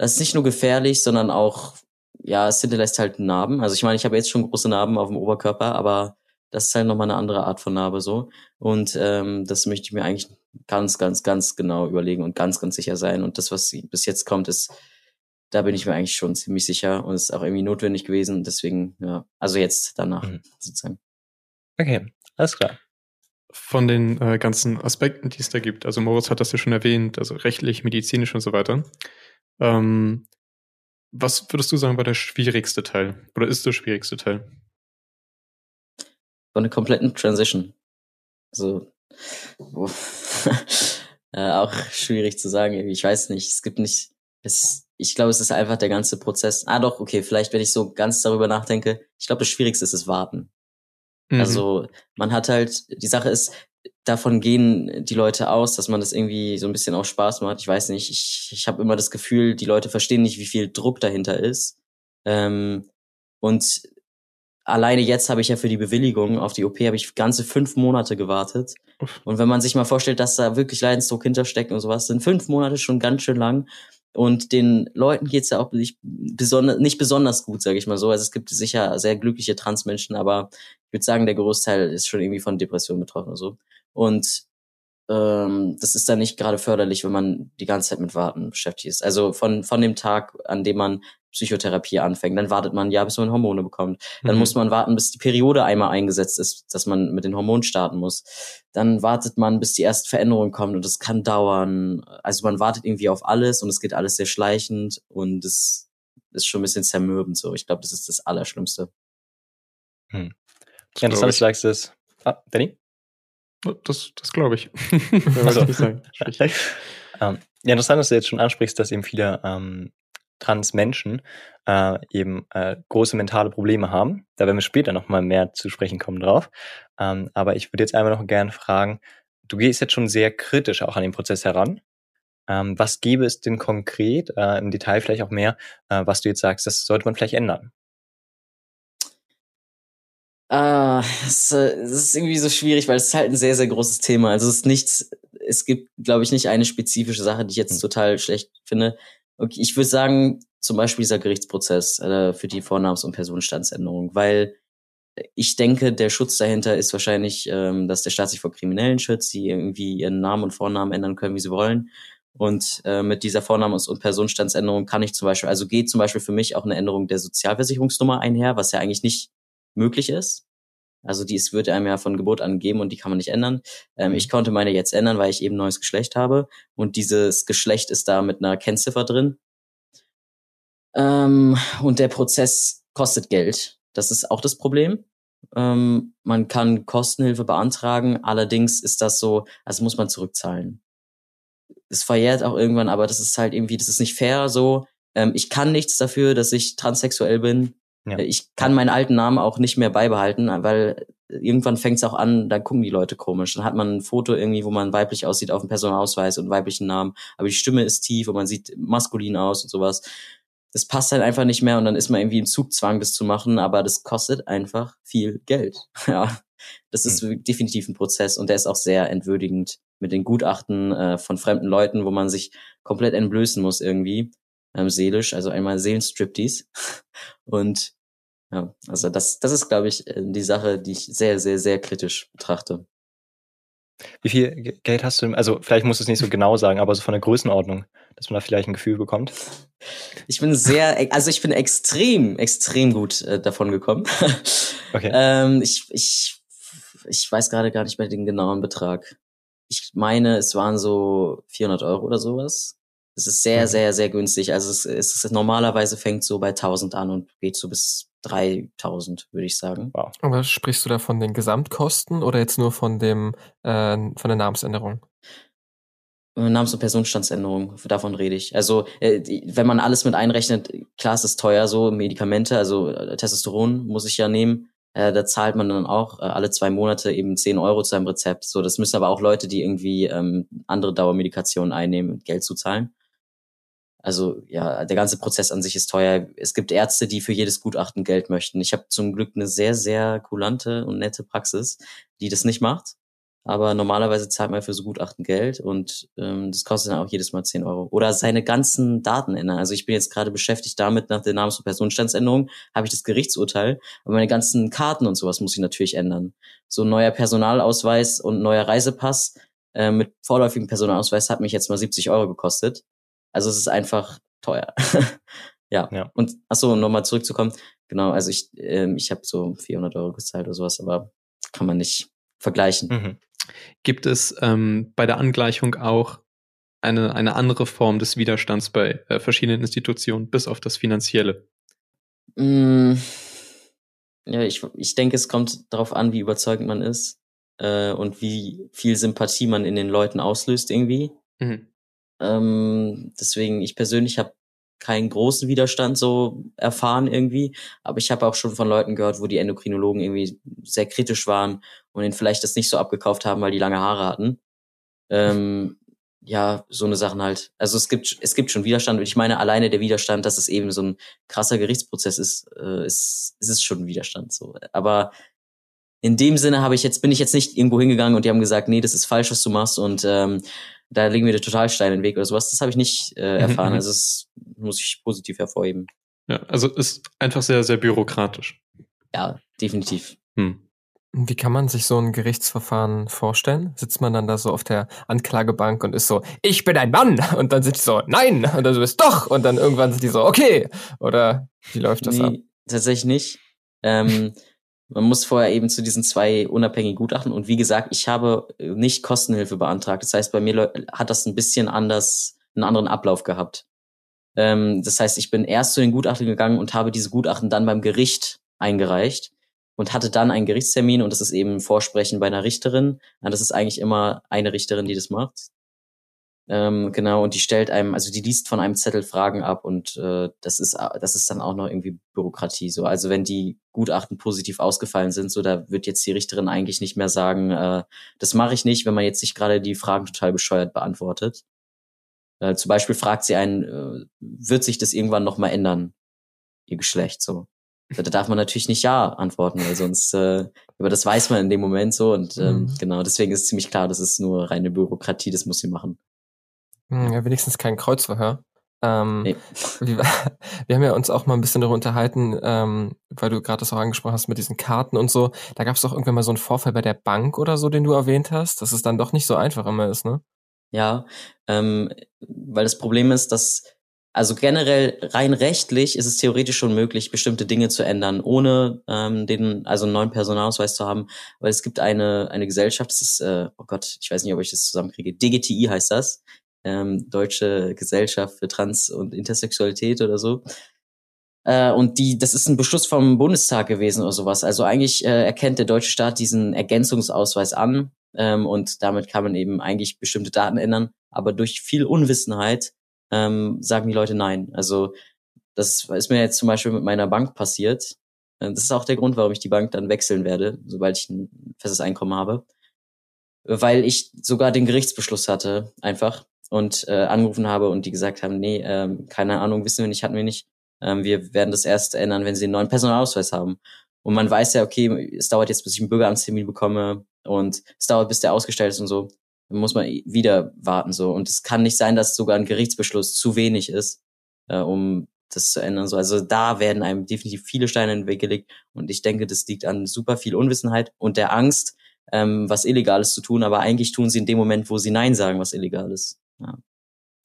das ist nicht nur gefährlich, sondern auch, ja, es hinterlässt halt Narben. Also ich meine, ich habe jetzt schon große Narben auf dem Oberkörper, aber das ist halt nochmal eine andere Art von Narbe so. Und ähm, das möchte ich mir eigentlich ganz, ganz, ganz genau überlegen und ganz, ganz sicher sein. Und das, was bis jetzt kommt, ist, da bin ich mir eigentlich schon ziemlich sicher und ist auch irgendwie notwendig gewesen. Deswegen, ja, also jetzt danach mhm. sozusagen. Okay, alles klar. Von den äh, ganzen Aspekten, die es da gibt, also Moritz hat das ja schon erwähnt, also rechtlich, medizinisch und so weiter. Ähm, was würdest du sagen, war der schwierigste Teil? Oder ist der schwierigste Teil? Von der kompletten Transition. Also, *laughs* äh, auch schwierig zu sagen. Ich weiß nicht. Es gibt nicht. Es, ich glaube, es ist einfach der ganze Prozess. Ah, doch, okay. Vielleicht, wenn ich so ganz darüber nachdenke. Ich glaube, das Schwierigste ist das Warten. Mhm. Also, man hat halt. Die Sache ist, davon gehen die Leute aus, dass man das irgendwie so ein bisschen auch Spaß macht. Ich weiß nicht, ich, ich habe immer das Gefühl, die Leute verstehen nicht, wie viel Druck dahinter ist. Ähm, und alleine jetzt habe ich ja für die Bewilligung auf die OP habe ich ganze fünf Monate gewartet. Und wenn man sich mal vorstellt, dass da wirklich Leidensdruck hintersteckt und sowas, sind fünf Monate schon ganz schön lang. Und den Leuten geht's ja auch nicht besonders, nicht besonders gut, sage ich mal so. Also es gibt sicher sehr glückliche Transmenschen, aber ich würde sagen, der Großteil ist schon irgendwie von Depressionen betroffen oder so. Und ähm, das ist dann nicht gerade förderlich, wenn man die ganze Zeit mit Warten beschäftigt ist. Also von, von dem Tag, an dem man Psychotherapie anfängt, dann wartet man ja, bis man Hormone bekommt. Dann mhm. muss man warten, bis die Periode einmal eingesetzt ist, dass man mit den Hormonen starten muss. Dann wartet man, bis die erste Veränderung kommt und das kann dauern. Also man wartet irgendwie auf alles und es geht alles sehr schleichend und es ist schon ein bisschen zermürbend so. Ich glaube, das ist das Allerschlimmste. Hm. Ja, interessant, du sagst es. Ah, Danny? Das, das glaube ich. *laughs* also, *laughs* ähm, ja, interessant, dass du jetzt schon ansprichst, dass eben viele ähm, Trans-Menschen äh, eben äh, große mentale Probleme haben. Da werden wir später nochmal mehr zu sprechen kommen drauf. Ähm, aber ich würde jetzt einmal noch gerne fragen, du gehst jetzt schon sehr kritisch auch an den Prozess heran. Ähm, was gäbe es denn konkret, äh, im Detail vielleicht auch mehr, äh, was du jetzt sagst, das sollte man vielleicht ändern? Ah, es, äh, es ist irgendwie so schwierig, weil es ist halt ein sehr, sehr großes Thema. Also es ist nichts, es gibt, glaube ich, nicht eine spezifische Sache, die ich jetzt hm. total schlecht finde. Okay, ich würde sagen, zum Beispiel dieser Gerichtsprozess äh, für die Vornamens- und Personenstandsänderung, weil ich denke, der Schutz dahinter ist wahrscheinlich, ähm, dass der Staat sich vor Kriminellen schützt, die irgendwie ihren Namen und Vornamen ändern können, wie sie wollen. Und äh, mit dieser Vornamens- und Personenstandsänderung kann ich zum Beispiel, also geht zum Beispiel für mich auch eine Änderung der Sozialversicherungsnummer einher, was ja eigentlich nicht möglich ist. Also die es wird einem ja von Geburt an geben und die kann man nicht ändern. Ähm, ich mhm. konnte meine jetzt ändern, weil ich eben neues Geschlecht habe und dieses Geschlecht ist da mit einer Kennziffer drin. Ähm, und der Prozess kostet Geld. Das ist auch das Problem. Ähm, man kann Kostenhilfe beantragen, allerdings ist das so, also muss man zurückzahlen. Es verjährt auch irgendwann, aber das ist halt irgendwie, das ist nicht fair so. Ähm, ich kann nichts dafür, dass ich transsexuell bin. Ja. Ich kann meinen alten Namen auch nicht mehr beibehalten, weil irgendwann fängt es auch an, da gucken die Leute komisch. Dann hat man ein Foto irgendwie, wo man weiblich aussieht auf dem Personalausweis und weiblichen Namen, aber die Stimme ist tief und man sieht maskulin aus und sowas. Das passt halt einfach nicht mehr und dann ist man irgendwie im Zugzwang, das zu machen, aber das kostet einfach viel Geld. *laughs* Ja, das ist mhm. definitiv ein Prozess und der ist auch sehr entwürdigend mit den Gutachten äh, von fremden Leuten, wo man sich komplett entblößen muss irgendwie ähm, seelisch, also einmal Seelenstriptease. *laughs* Und ja, also das, das ist, glaube ich, äh, die Sache, die ich sehr, sehr, sehr kritisch betrachte. Wie viel Geld hast du? Also vielleicht musst du es nicht so genau sagen, aber so von der Größenordnung, dass man da vielleicht ein Gefühl bekommt. Ich bin sehr, also ich bin extrem, extrem gut äh, davon gekommen. *laughs* Okay. ähm, ich, ich, ich weiß gerade gar nicht mehr den genauen Betrag. Ich meine, es waren so 400 Euro oder sowas. Es ist sehr, mhm. sehr, sehr günstig. Also es, es ist normalerweise fängt so bei 1000 an und geht so bis 3000, würde ich sagen. Wow. Aber sprichst du da von den Gesamtkosten oder jetzt nur von dem äh, von der Namensänderung? Äh, Namens- und Personenstandsänderung, davon rede ich. Also, äh, wenn man alles mit einrechnet, klar ist es teuer, so Medikamente, also äh, Testosteron muss ich ja nehmen. Äh, da zahlt man dann auch äh, alle zwei Monate eben 10 Euro zu einem Rezept. So, das müssen aber auch Leute, die irgendwie ähm, andere Dauermedikationen einnehmen, Geld zu zahlen. Also ja, der ganze Prozess an sich ist teuer. Es gibt Ärzte, die für jedes Gutachten Geld möchten. Ich habe zum Glück eine sehr, sehr kulante und nette Praxis, die das nicht macht. Aber normalerweise zahlt man für so Gutachten Geld und ähm, das kostet dann auch jedes Mal 10 Euro. Oder seine ganzen Daten ändern. Also ich bin jetzt gerade beschäftigt damit, nach der Namens- und Personenstandsänderung habe ich das Gerichtsurteil, aber meine ganzen Karten und sowas muss ich natürlich ändern. So ein neuer Personalausweis und neuer Reisepass äh, mit vorläufigem Personalausweis hat mich jetzt mal 70 Euro gekostet. Also es ist einfach teuer. *laughs* ja. ja. Und achso, um nochmal zurückzukommen. Genau, also ich, ähm, ich habe so 400 Euro gezahlt oder sowas, aber kann man nicht vergleichen. Mhm. Gibt es ähm, bei der Angleichung auch eine, eine andere Form des Widerstands bei äh, verschiedenen Institutionen, bis auf das Finanzielle? Mm, ja, ich, ich denke, es kommt darauf an, wie überzeugend man ist äh, und wie viel Sympathie man in den Leuten auslöst irgendwie. Mhm. Ähm, deswegen, ich persönlich habe keinen großen Widerstand so erfahren irgendwie, aber ich habe auch schon von Leuten gehört, wo die Endokrinologen irgendwie sehr kritisch waren und ihnen vielleicht das nicht so abgekauft haben, weil die lange Haare hatten. Ähm, ja, so eine Sachen halt. Also es gibt es gibt schon Widerstand und ich meine alleine der Widerstand, dass es eben so ein krasser Gerichtsprozess ist, äh, ist, ist es schon Widerstand so. Aber in dem Sinne habe ich jetzt bin ich jetzt nicht irgendwo hingegangen und die haben gesagt, nee, das ist falsch, was du machst und ähm, da legen wir dir total Stein in den Weg oder sowas. Das habe ich nicht äh, mhm, erfahren. Mhm. Also das muss ich positiv hervorheben. Ja, also ist einfach sehr, sehr bürokratisch. Ja, definitiv. Hm. Wie kann man sich so ein Gerichtsverfahren vorstellen? Sitzt man dann da so auf der Anklagebank und ist so, ich bin ein Mann! Und dann sind die so, nein! Und dann so, bist doch! Und dann irgendwann sind die so, okay! Oder wie läuft das nee, ab? Tatsächlich nicht. Ähm, *laughs* man muss vorher eben zu diesen zwei unabhängigen Gutachten. Und wie gesagt, ich habe nicht Kostenhilfe beantragt. Das heißt, bei mir hat das ein bisschen anders, einen anderen Ablauf gehabt. Ähm, das heißt, ich bin erst zu den Gutachten gegangen und habe diese Gutachten dann beim Gericht eingereicht und hatte dann einen Gerichtstermin und das ist eben Vorsprechen bei einer Richterin. Das ist eigentlich immer eine Richterin, die das macht. Ähm, genau, und die stellt einem, also die liest von einem Zettel Fragen ab und äh, das ist das ist dann auch noch irgendwie Bürokratie so. Also wenn die Gutachten positiv ausgefallen sind, so da wird jetzt die Richterin eigentlich nicht mehr sagen, äh, das mache ich nicht, wenn man jetzt nicht gerade die Fragen total bescheuert beantwortet. Äh, zum Beispiel fragt sie einen, äh, wird sich das irgendwann noch mal ändern, ihr Geschlecht so. Da darf man natürlich nicht ja antworten, weil sonst, äh, aber das weiß man in dem Moment so und ähm, mhm. genau, deswegen ist ziemlich klar, das ist nur reine Bürokratie, das muss sie machen. Hm, ja, wenigstens kein Kreuzverhör. Ähm, nee. *laughs* wir, wir, haben ja uns auch mal ein bisschen darüber unterhalten, ähm, weil du gerade das auch angesprochen hast mit diesen Karten und so. Da gab es doch irgendwann mal so einen Vorfall bei der Bank oder so, den du erwähnt hast, dass es dann doch nicht so einfach immer ist, ne? Ja, ähm, weil das Problem ist, dass also generell rein rechtlich ist es theoretisch schon möglich, bestimmte Dinge zu ändern, ohne ähm, den also einen neuen Personalausweis zu haben. Weil es gibt eine eine Gesellschaft, das ist äh, oh Gott, ich weiß nicht, ob ich das zusammenkriege. DGTI heißt das ähm, Deutsche Gesellschaft für Trans- und Intersexualität oder so. Äh, und die, das ist ein Beschluss vom Bundestag gewesen oder sowas. Also eigentlich äh, erkennt der deutsche Staat diesen Ergänzungsausweis an ähm, und damit kann man eben eigentlich bestimmte Daten ändern. Aber durch viel Unwissenheit ähm, sagen die Leute nein. Also das ist mir jetzt zum Beispiel mit meiner Bank passiert. Äh, das ist auch der Grund, warum ich die Bank dann wechseln werde, sobald ich ein festes Einkommen habe. Weil ich sogar den Gerichtsbeschluss hatte, einfach und äh, angerufen habe und die gesagt haben, nee, ähm, keine Ahnung, wissen wir nicht, hatten wir nicht. Ähm, wir werden das erst ändern, wenn sie einen neuen Personalausweis haben. Und man weiß ja, okay, es dauert jetzt, bis ich einen Bürgeramtstermin bekomme und es dauert, bis der ausgestellt ist und so. Dann muss man wieder warten so. Und es kann nicht sein, dass sogar ein Gerichtsbeschluss zu wenig ist, äh, um das zu ändern. So. Also da werden einem definitiv viele Steine in den Weg gelegt. Und ich denke, das liegt an super viel Unwissenheit und der Angst, ähm, was Illegales zu tun, aber eigentlich tun sie in dem Moment, wo sie Nein sagen, was illegal ist. Ja.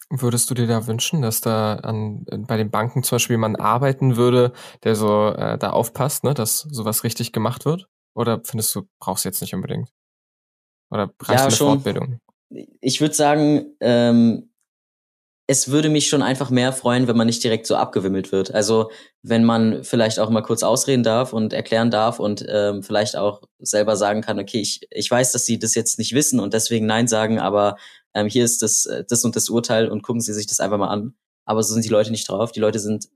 Würdest du dir da wünschen, dass da an, bei den Banken zum Beispiel jemand arbeiten würde, der so äh, da aufpasst, ne, dass sowas richtig gemacht wird? Oder findest du, brauchst du jetzt nicht unbedingt? Oder reicht ja, eine schon. Fortbildung? Ich würde sagen, ähm, es würde mich schon einfach mehr freuen, wenn man nicht direkt so abgewimmelt wird. Also wenn man vielleicht auch mal kurz ausreden darf und erklären darf und ähm, vielleicht auch selber sagen kann, okay, ich, ich weiß, dass sie das jetzt nicht wissen und deswegen Nein sagen, aber ähm, hier ist das, äh, das und das Urteil und gucken Sie sich das einfach mal an. Aber so sind die Leute nicht drauf. Die Leute sind,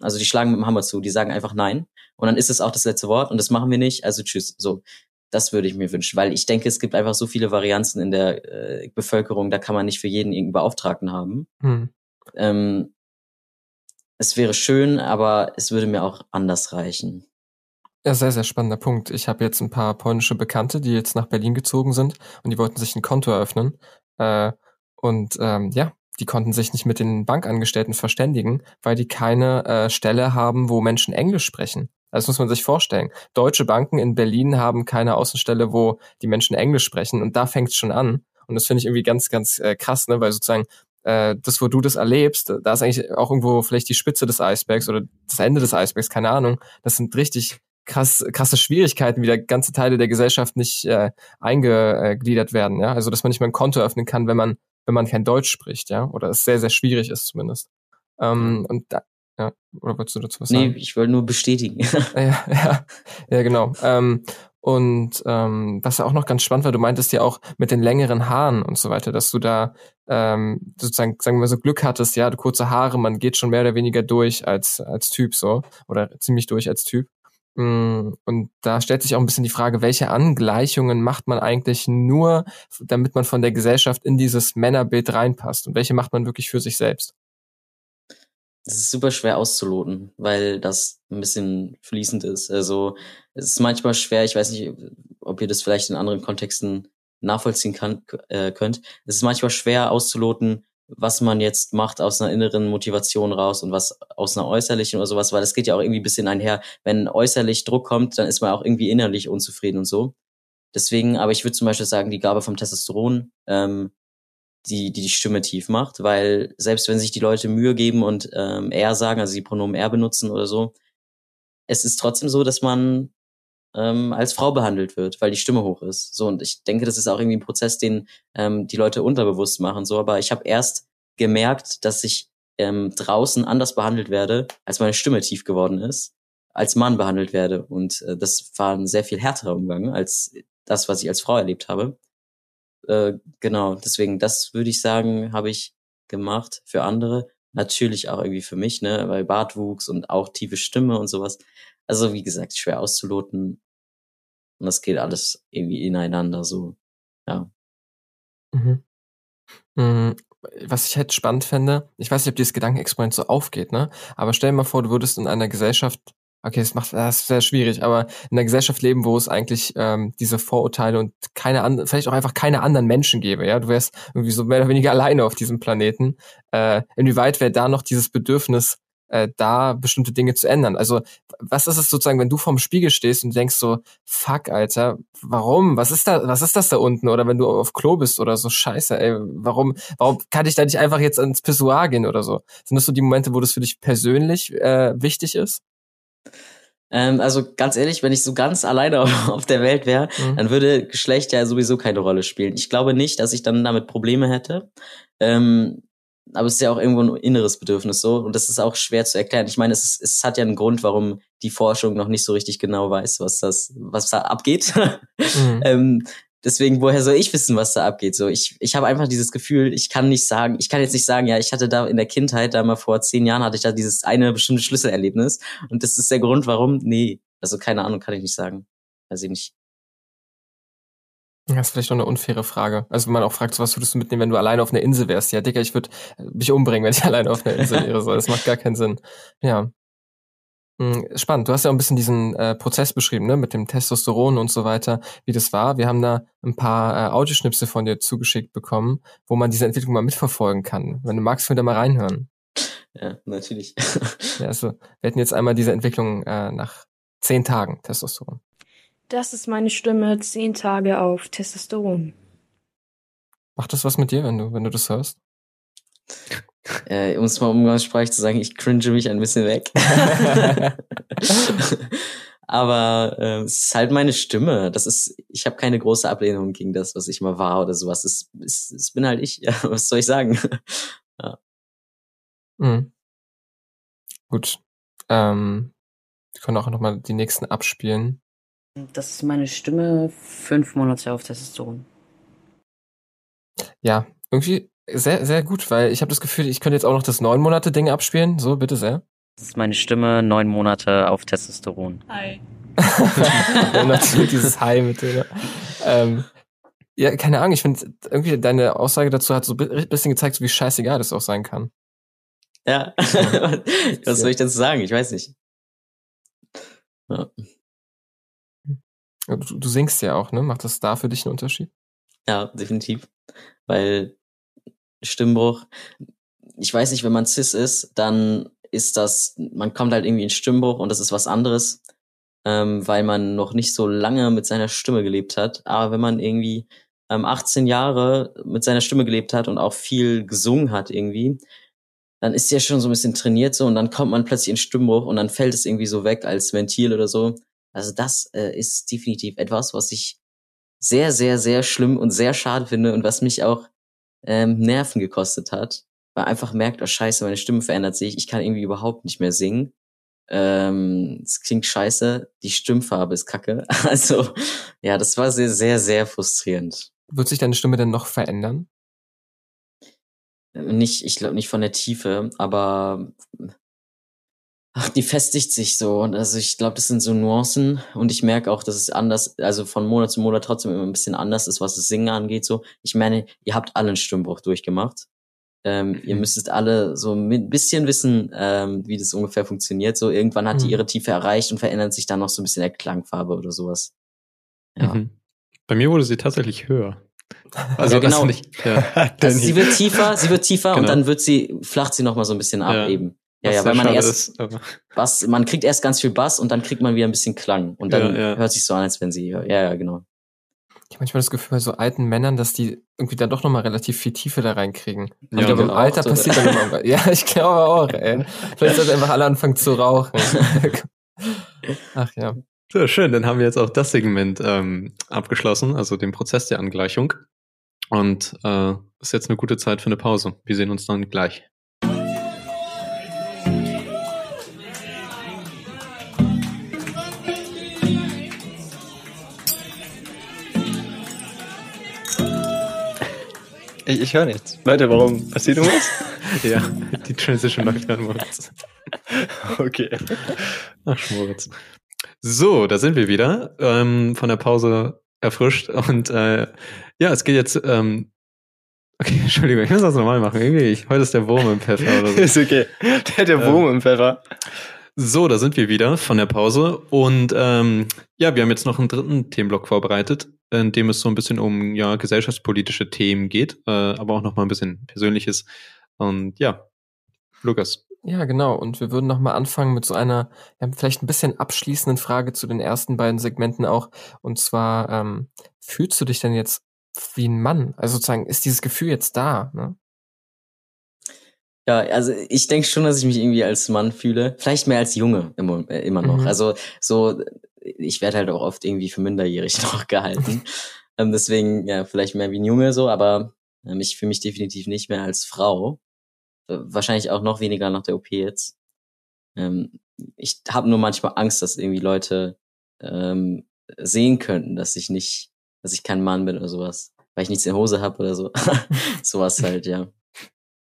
also die schlagen mit dem Hammer zu, die sagen einfach Nein. Und dann ist es auch das letzte Wort und das machen wir nicht, also tschüss. So. Das würde ich mir wünschen, weil ich denke, es gibt einfach so viele Varianzen in der äh, Bevölkerung, da kann man nicht für jeden irgendeinen Beauftragten haben. Hm. Ähm, es wäre schön, aber es würde mir auch anders reichen. Ja, sehr, sehr spannender Punkt. Ich habe jetzt ein paar polnische Bekannte, die jetzt nach Berlin gezogen sind und die wollten sich ein Konto eröffnen. Äh, und ähm, ja, die konnten sich nicht mit den Bankangestellten verständigen, weil die keine äh, Stelle haben, wo Menschen Englisch sprechen. Das muss man sich vorstellen. Deutsche Banken in Berlin haben keine Außenstelle, wo die Menschen Englisch sprechen. Und da fängt es schon an. Und das finde ich irgendwie ganz, ganz äh, krass, ne? weil sozusagen äh, das, wo du das erlebst, da ist eigentlich auch irgendwo vielleicht die Spitze des Eisbergs oder das Ende des Eisbergs, keine Ahnung. Das sind richtig krass, krasse Schwierigkeiten, wie da ganze Teile der Gesellschaft nicht äh, eingegliedert werden. Ja? Also dass man nicht mal ein Konto öffnen kann, wenn man wenn man kein Deutsch spricht, ja, oder es sehr sehr schwierig ist zumindest. Ähm, und da, ja, oder wolltest du dazu was sagen? Nee, ich wollte nur bestätigen. *laughs* ja, ja, ja, genau. Ähm, und ähm, was auch noch ganz spannend war, du meintest ja auch mit den längeren Haaren und so weiter, dass du da ähm, sozusagen, sagen wir so, Glück hattest, ja, du kurze Haare, man geht schon mehr oder weniger durch als, als Typ so, oder ziemlich durch als Typ. Mm, und da stellt sich auch ein bisschen die Frage, welche Angleichungen macht man eigentlich nur, damit man von der Gesellschaft in dieses Männerbild reinpasst? Und welche macht man wirklich für sich selbst? Das ist super schwer auszuloten, weil das ein bisschen fließend ist. Also es ist manchmal schwer, ich weiß nicht, ob ihr das vielleicht in anderen Kontexten nachvollziehen kann, äh, könnt. Es ist manchmal schwer auszuloten, was man jetzt macht aus einer inneren Motivation raus und was aus einer äußerlichen oder sowas, weil das geht ja auch irgendwie ein bisschen einher. Wenn äußerlich Druck kommt, dann ist man auch irgendwie innerlich unzufrieden und so. Deswegen, aber ich würde zum Beispiel sagen, die Gabe vom Testosteron ähm, die, die die Stimme tief macht, weil selbst wenn sich die Leute Mühe geben und ähm, er sagen, also die Pronomen er benutzen oder so, es ist trotzdem so, dass man ähm, als Frau behandelt wird, weil die Stimme hoch ist. So und ich denke, das ist auch irgendwie ein Prozess, den ähm, die Leute unterbewusst machen. So, aber ich habe erst gemerkt, dass ich ähm, draußen anders behandelt werde, als meine Stimme tief geworden ist, als Mann behandelt werde und äh, das war ein sehr viel härterer Umgang als das, was ich als Frau erlebt habe. Äh, genau, deswegen, das würde ich sagen, habe ich gemacht für andere. Natürlich auch irgendwie für mich, ne, weil Bartwuchs und auch tiefe Stimme und sowas. Also wie gesagt, schwer auszuloten. Und das geht alles irgendwie ineinander so, ja. Mhm. Mhm. Was ich halt spannend fände, ich weiß nicht, ob dieses Gedankenexperiment so aufgeht, ne? Aber stell dir mal vor, du würdest in einer Gesellschaft okay, das macht das ist sehr schwierig, aber in einer Gesellschaft leben, wo es eigentlich ähm, diese Vorurteile und keine anderen, vielleicht auch einfach keine anderen Menschen gäbe, ja, du wärst irgendwie so mehr oder weniger *laughs* alleine auf diesem Planeten. Äh, inwieweit wäre da noch dieses Bedürfnis äh, da bestimmte Dinge zu ändern? Also was ist es sozusagen, wenn du vorm Spiegel stehst und denkst so, fuck, Alter, warum? Was ist da, was ist das da unten? Oder wenn du auf Klo bist oder so, scheiße, ey, warum, warum kann ich da nicht einfach jetzt ins Pissoir gehen oder so? Sind das so die Momente, wo das für dich persönlich äh, wichtig ist? Ähm, also ganz ehrlich, wenn ich so ganz alleine *laughs* auf der Welt wäre, mhm. dann würde Geschlecht ja sowieso keine Rolle spielen. Ich glaube nicht, dass ich dann damit Probleme hätte. Ähm, aber es ist ja auch irgendwo ein inneres Bedürfnis so und das ist auch schwer zu erklären. Ich meine, es, ist, es hat ja einen Grund, warum die Forschung noch nicht so richtig genau weiß, was das, was da abgeht. *laughs* Mhm. ähm, Deswegen, woher soll ich wissen, was da abgeht? So, ich, ich habe einfach dieses Gefühl, ich kann nicht sagen, ich kann jetzt nicht sagen, ja, ich hatte da in der Kindheit, da mal vor zehn Jahren hatte ich da dieses eine bestimmte Schlüsselerlebnis. Und das ist der Grund, warum. Nee, also keine Ahnung, kann ich nicht sagen. Weiß ich nicht. Das ist vielleicht noch eine unfaire Frage. Also wenn man auch fragt, so, was würdest du mitnehmen, wenn du alleine auf einer Insel wärst? Ja, Digga, ich würde mich umbringen, wenn ich *laughs* alleine auf einer Insel wäre. So, das macht gar keinen Sinn. Ja. Hm, spannend. Du hast ja auch ein bisschen diesen äh, Prozess beschrieben, ne, mit dem Testosteron und so weiter, wie das war. Wir haben da ein paar äh, Audioschnipsel von dir zugeschickt bekommen, wo man diese Entwicklung mal mitverfolgen kann. Wenn du magst, könnt ihr mal reinhören. Ja, natürlich. ja, also wir hätten jetzt einmal diese Entwicklung äh, nach zehn Tagen Testosteron. Das ist meine Stimme zehn Tage auf Testosteron. Macht das was mit dir, wenn du, wenn du das hörst? Äh, um es mal umgangssprachlich zu sagen, ich cringe mich ein bisschen weg. *laughs* Aber äh, es ist halt meine Stimme. Das ist, ich habe keine große Ablehnung gegen das, was ich mal war oder sowas. Es, es, es bin halt ich. Ja, *laughs* was soll ich sagen? *laughs* ja. Mhm. Gut. Ähm, wir können auch nochmal die nächsten abspielen. Das ist meine Stimme fünf Monate auf Testosteron. Ja, irgendwie sehr, sehr gut, weil ich habe das Gefühl, ich könnte jetzt auch noch das neun Monate Ding abspielen. So, bitte sehr. Das ist meine Stimme neun Monate auf Testosteron. Hi. *laughs* ja, natürlich dieses *laughs* Hi mit dir. Ähm, ja, keine Ahnung, ich finde irgendwie deine Aussage dazu hat so ein bisschen gezeigt, so wie scheißegal das auch sein kann. Ja, *laughs* was soll ich dazu sagen? Ich weiß nicht. Ja. Du, du singst ja auch, ne? Macht das da für dich einen Unterschied? Ja, definitiv. Weil Stimmbruch, ich weiß nicht, wenn man cis ist, dann ist das, man kommt halt irgendwie in Stimmbruch und das ist was anderes, ähm, weil man noch nicht so lange mit seiner Stimme gelebt hat. Aber wenn man irgendwie ähm, 18 Jahre mit seiner Stimme gelebt hat und auch viel gesungen hat irgendwie, dann ist ja schon so ein bisschen trainiert so und dann kommt man plötzlich in Stimmbruch und dann fällt es irgendwie so weg als Ventil oder so. Also das äh, ist definitiv etwas, was ich sehr, sehr, sehr schlimm und sehr schade finde und was mich auch ähm, Nerven gekostet hat, weil einfach merkt, oh scheiße, meine Stimme verändert sich, ich kann irgendwie überhaupt nicht mehr singen. Ähm, es klingt scheiße, die Stimmfarbe ist kacke. *laughs* Also ja, das war sehr, sehr, sehr frustrierend. Wird sich deine Stimme denn noch verändern? Nicht, ich glaube nicht von der Tiefe, aber ach, die festigt sich so. Und also ich glaube, das sind so Nuancen und ich merke auch, dass es anders, also von Monat zu Monat trotzdem immer ein bisschen anders ist, was das Singen angeht. So, ich meine, ihr habt alle einen Stimmbruch durchgemacht. Ähm, mhm. Ihr müsstet alle so ein bisschen wissen, ähm, wie das ungefähr funktioniert. So irgendwann hat mhm. die ihre Tiefe erreicht und verändert sich dann noch so ein bisschen der Klangfarbe oder sowas. Ja. Mhm. Bei mir wurde sie tatsächlich höher. Also ja, genau. Nicht, ja. *laughs* also sie wird tiefer, sie wird tiefer *laughs* genau. und dann wird sie flacht sie noch mal so ein bisschen ab ja. eben. Ja, ja, weil man erst ist, Bass, man kriegt erst ganz viel Bass und dann kriegt man wieder ein bisschen Klang und dann ja, ja. hört sich so an, als wenn sie, ja, ja, genau. Ich habe manchmal das Gefühl bei so alten Männern, dass die irgendwie dann doch noch mal relativ viel Tiefe da reinkriegen. Ja, ich glaube, im Alter so passiert dann immer. Ja, ich glaube auch, ey. Vielleicht sollten einfach alle anfangen zu rauchen. *laughs* Ach ja. So, schön, dann haben wir jetzt auch das Segment ähm, abgeschlossen, also den Prozess der Angleichung. Und äh, ist jetzt eine gute Zeit für eine Pause. Wir sehen uns dann gleich. Ich, ich höre nichts. Leute, warum passiert irgendwas? *laughs* ja, die Transition läuft an uns. Okay. Ach, Schmutz. So, da sind wir wieder. Ähm, von der Pause erfrischt. Und äh, ja, es geht jetzt. Ähm, okay, *laughs* Entschuldigung, ich muss das nochmal machen. Irgendwie, ich, heute ist der Wurm im Pfeffer oder so. *laughs* ist okay. Der, der Wurm ähm, im Pfeffer. So, da sind wir wieder von der Pause. Und ähm, ja, wir haben jetzt noch einen dritten Themenblock vorbereitet in dem es so ein bisschen um ja gesellschaftspolitische Themen geht, äh, aber auch noch mal ein bisschen Persönliches. Und ja, Lukas. Ja, genau. Und wir würden noch mal anfangen mit so einer ja, vielleicht ein bisschen abschließenden Frage zu den ersten beiden Segmenten auch. Und zwar ähm, fühlst du dich denn jetzt wie ein Mann? Also sozusagen ist dieses Gefühl jetzt da? Ne? Ja, also ich denke schon, dass ich mich irgendwie als Mann fühle. Vielleicht mehr als Junge immer, äh, immer noch. Mhm. Also so ich werde halt auch oft irgendwie für minderjährig *laughs* noch gehalten. ähm, deswegen, ja, vielleicht mehr wie ein Junge so, aber ähm, ich fühle mich definitiv nicht mehr als Frau. Äh, wahrscheinlich auch noch weniger nach der OP jetzt. Ähm, ich habe nur manchmal Angst, dass irgendwie Leute ähm, sehen könnten, dass ich nicht, dass ich kein Mann bin oder sowas. Weil ich nichts in Hose habe oder so. *laughs* sowas halt, ja.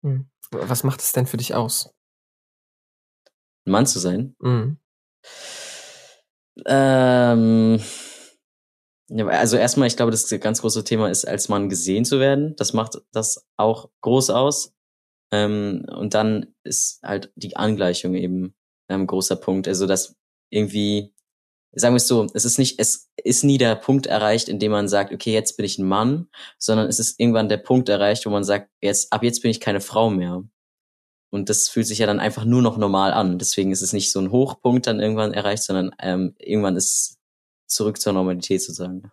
Hm. Was macht es denn für dich aus? Ein Mann zu sein? Mhm. Ähm, also erstmal, ich glaube, das ganz große Thema ist, als Mann gesehen zu werden. Das macht das auch groß aus. Ähm, und dann ist halt die Angleichung eben ein ähm, großer Punkt. Also dass irgendwie, sagen wir es so, es ist nicht, es ist nie der Punkt erreicht, in dem man sagt, okay, jetzt bin ich ein Mann, sondern es ist irgendwann der Punkt erreicht, wo man sagt, jetzt, ab jetzt bin ich keine Frau mehr. Und das fühlt sich ja dann einfach nur noch normal an. Deswegen ist es nicht so ein Hochpunkt dann irgendwann erreicht, sondern ähm, irgendwann ist zurück zur Normalität sozusagen.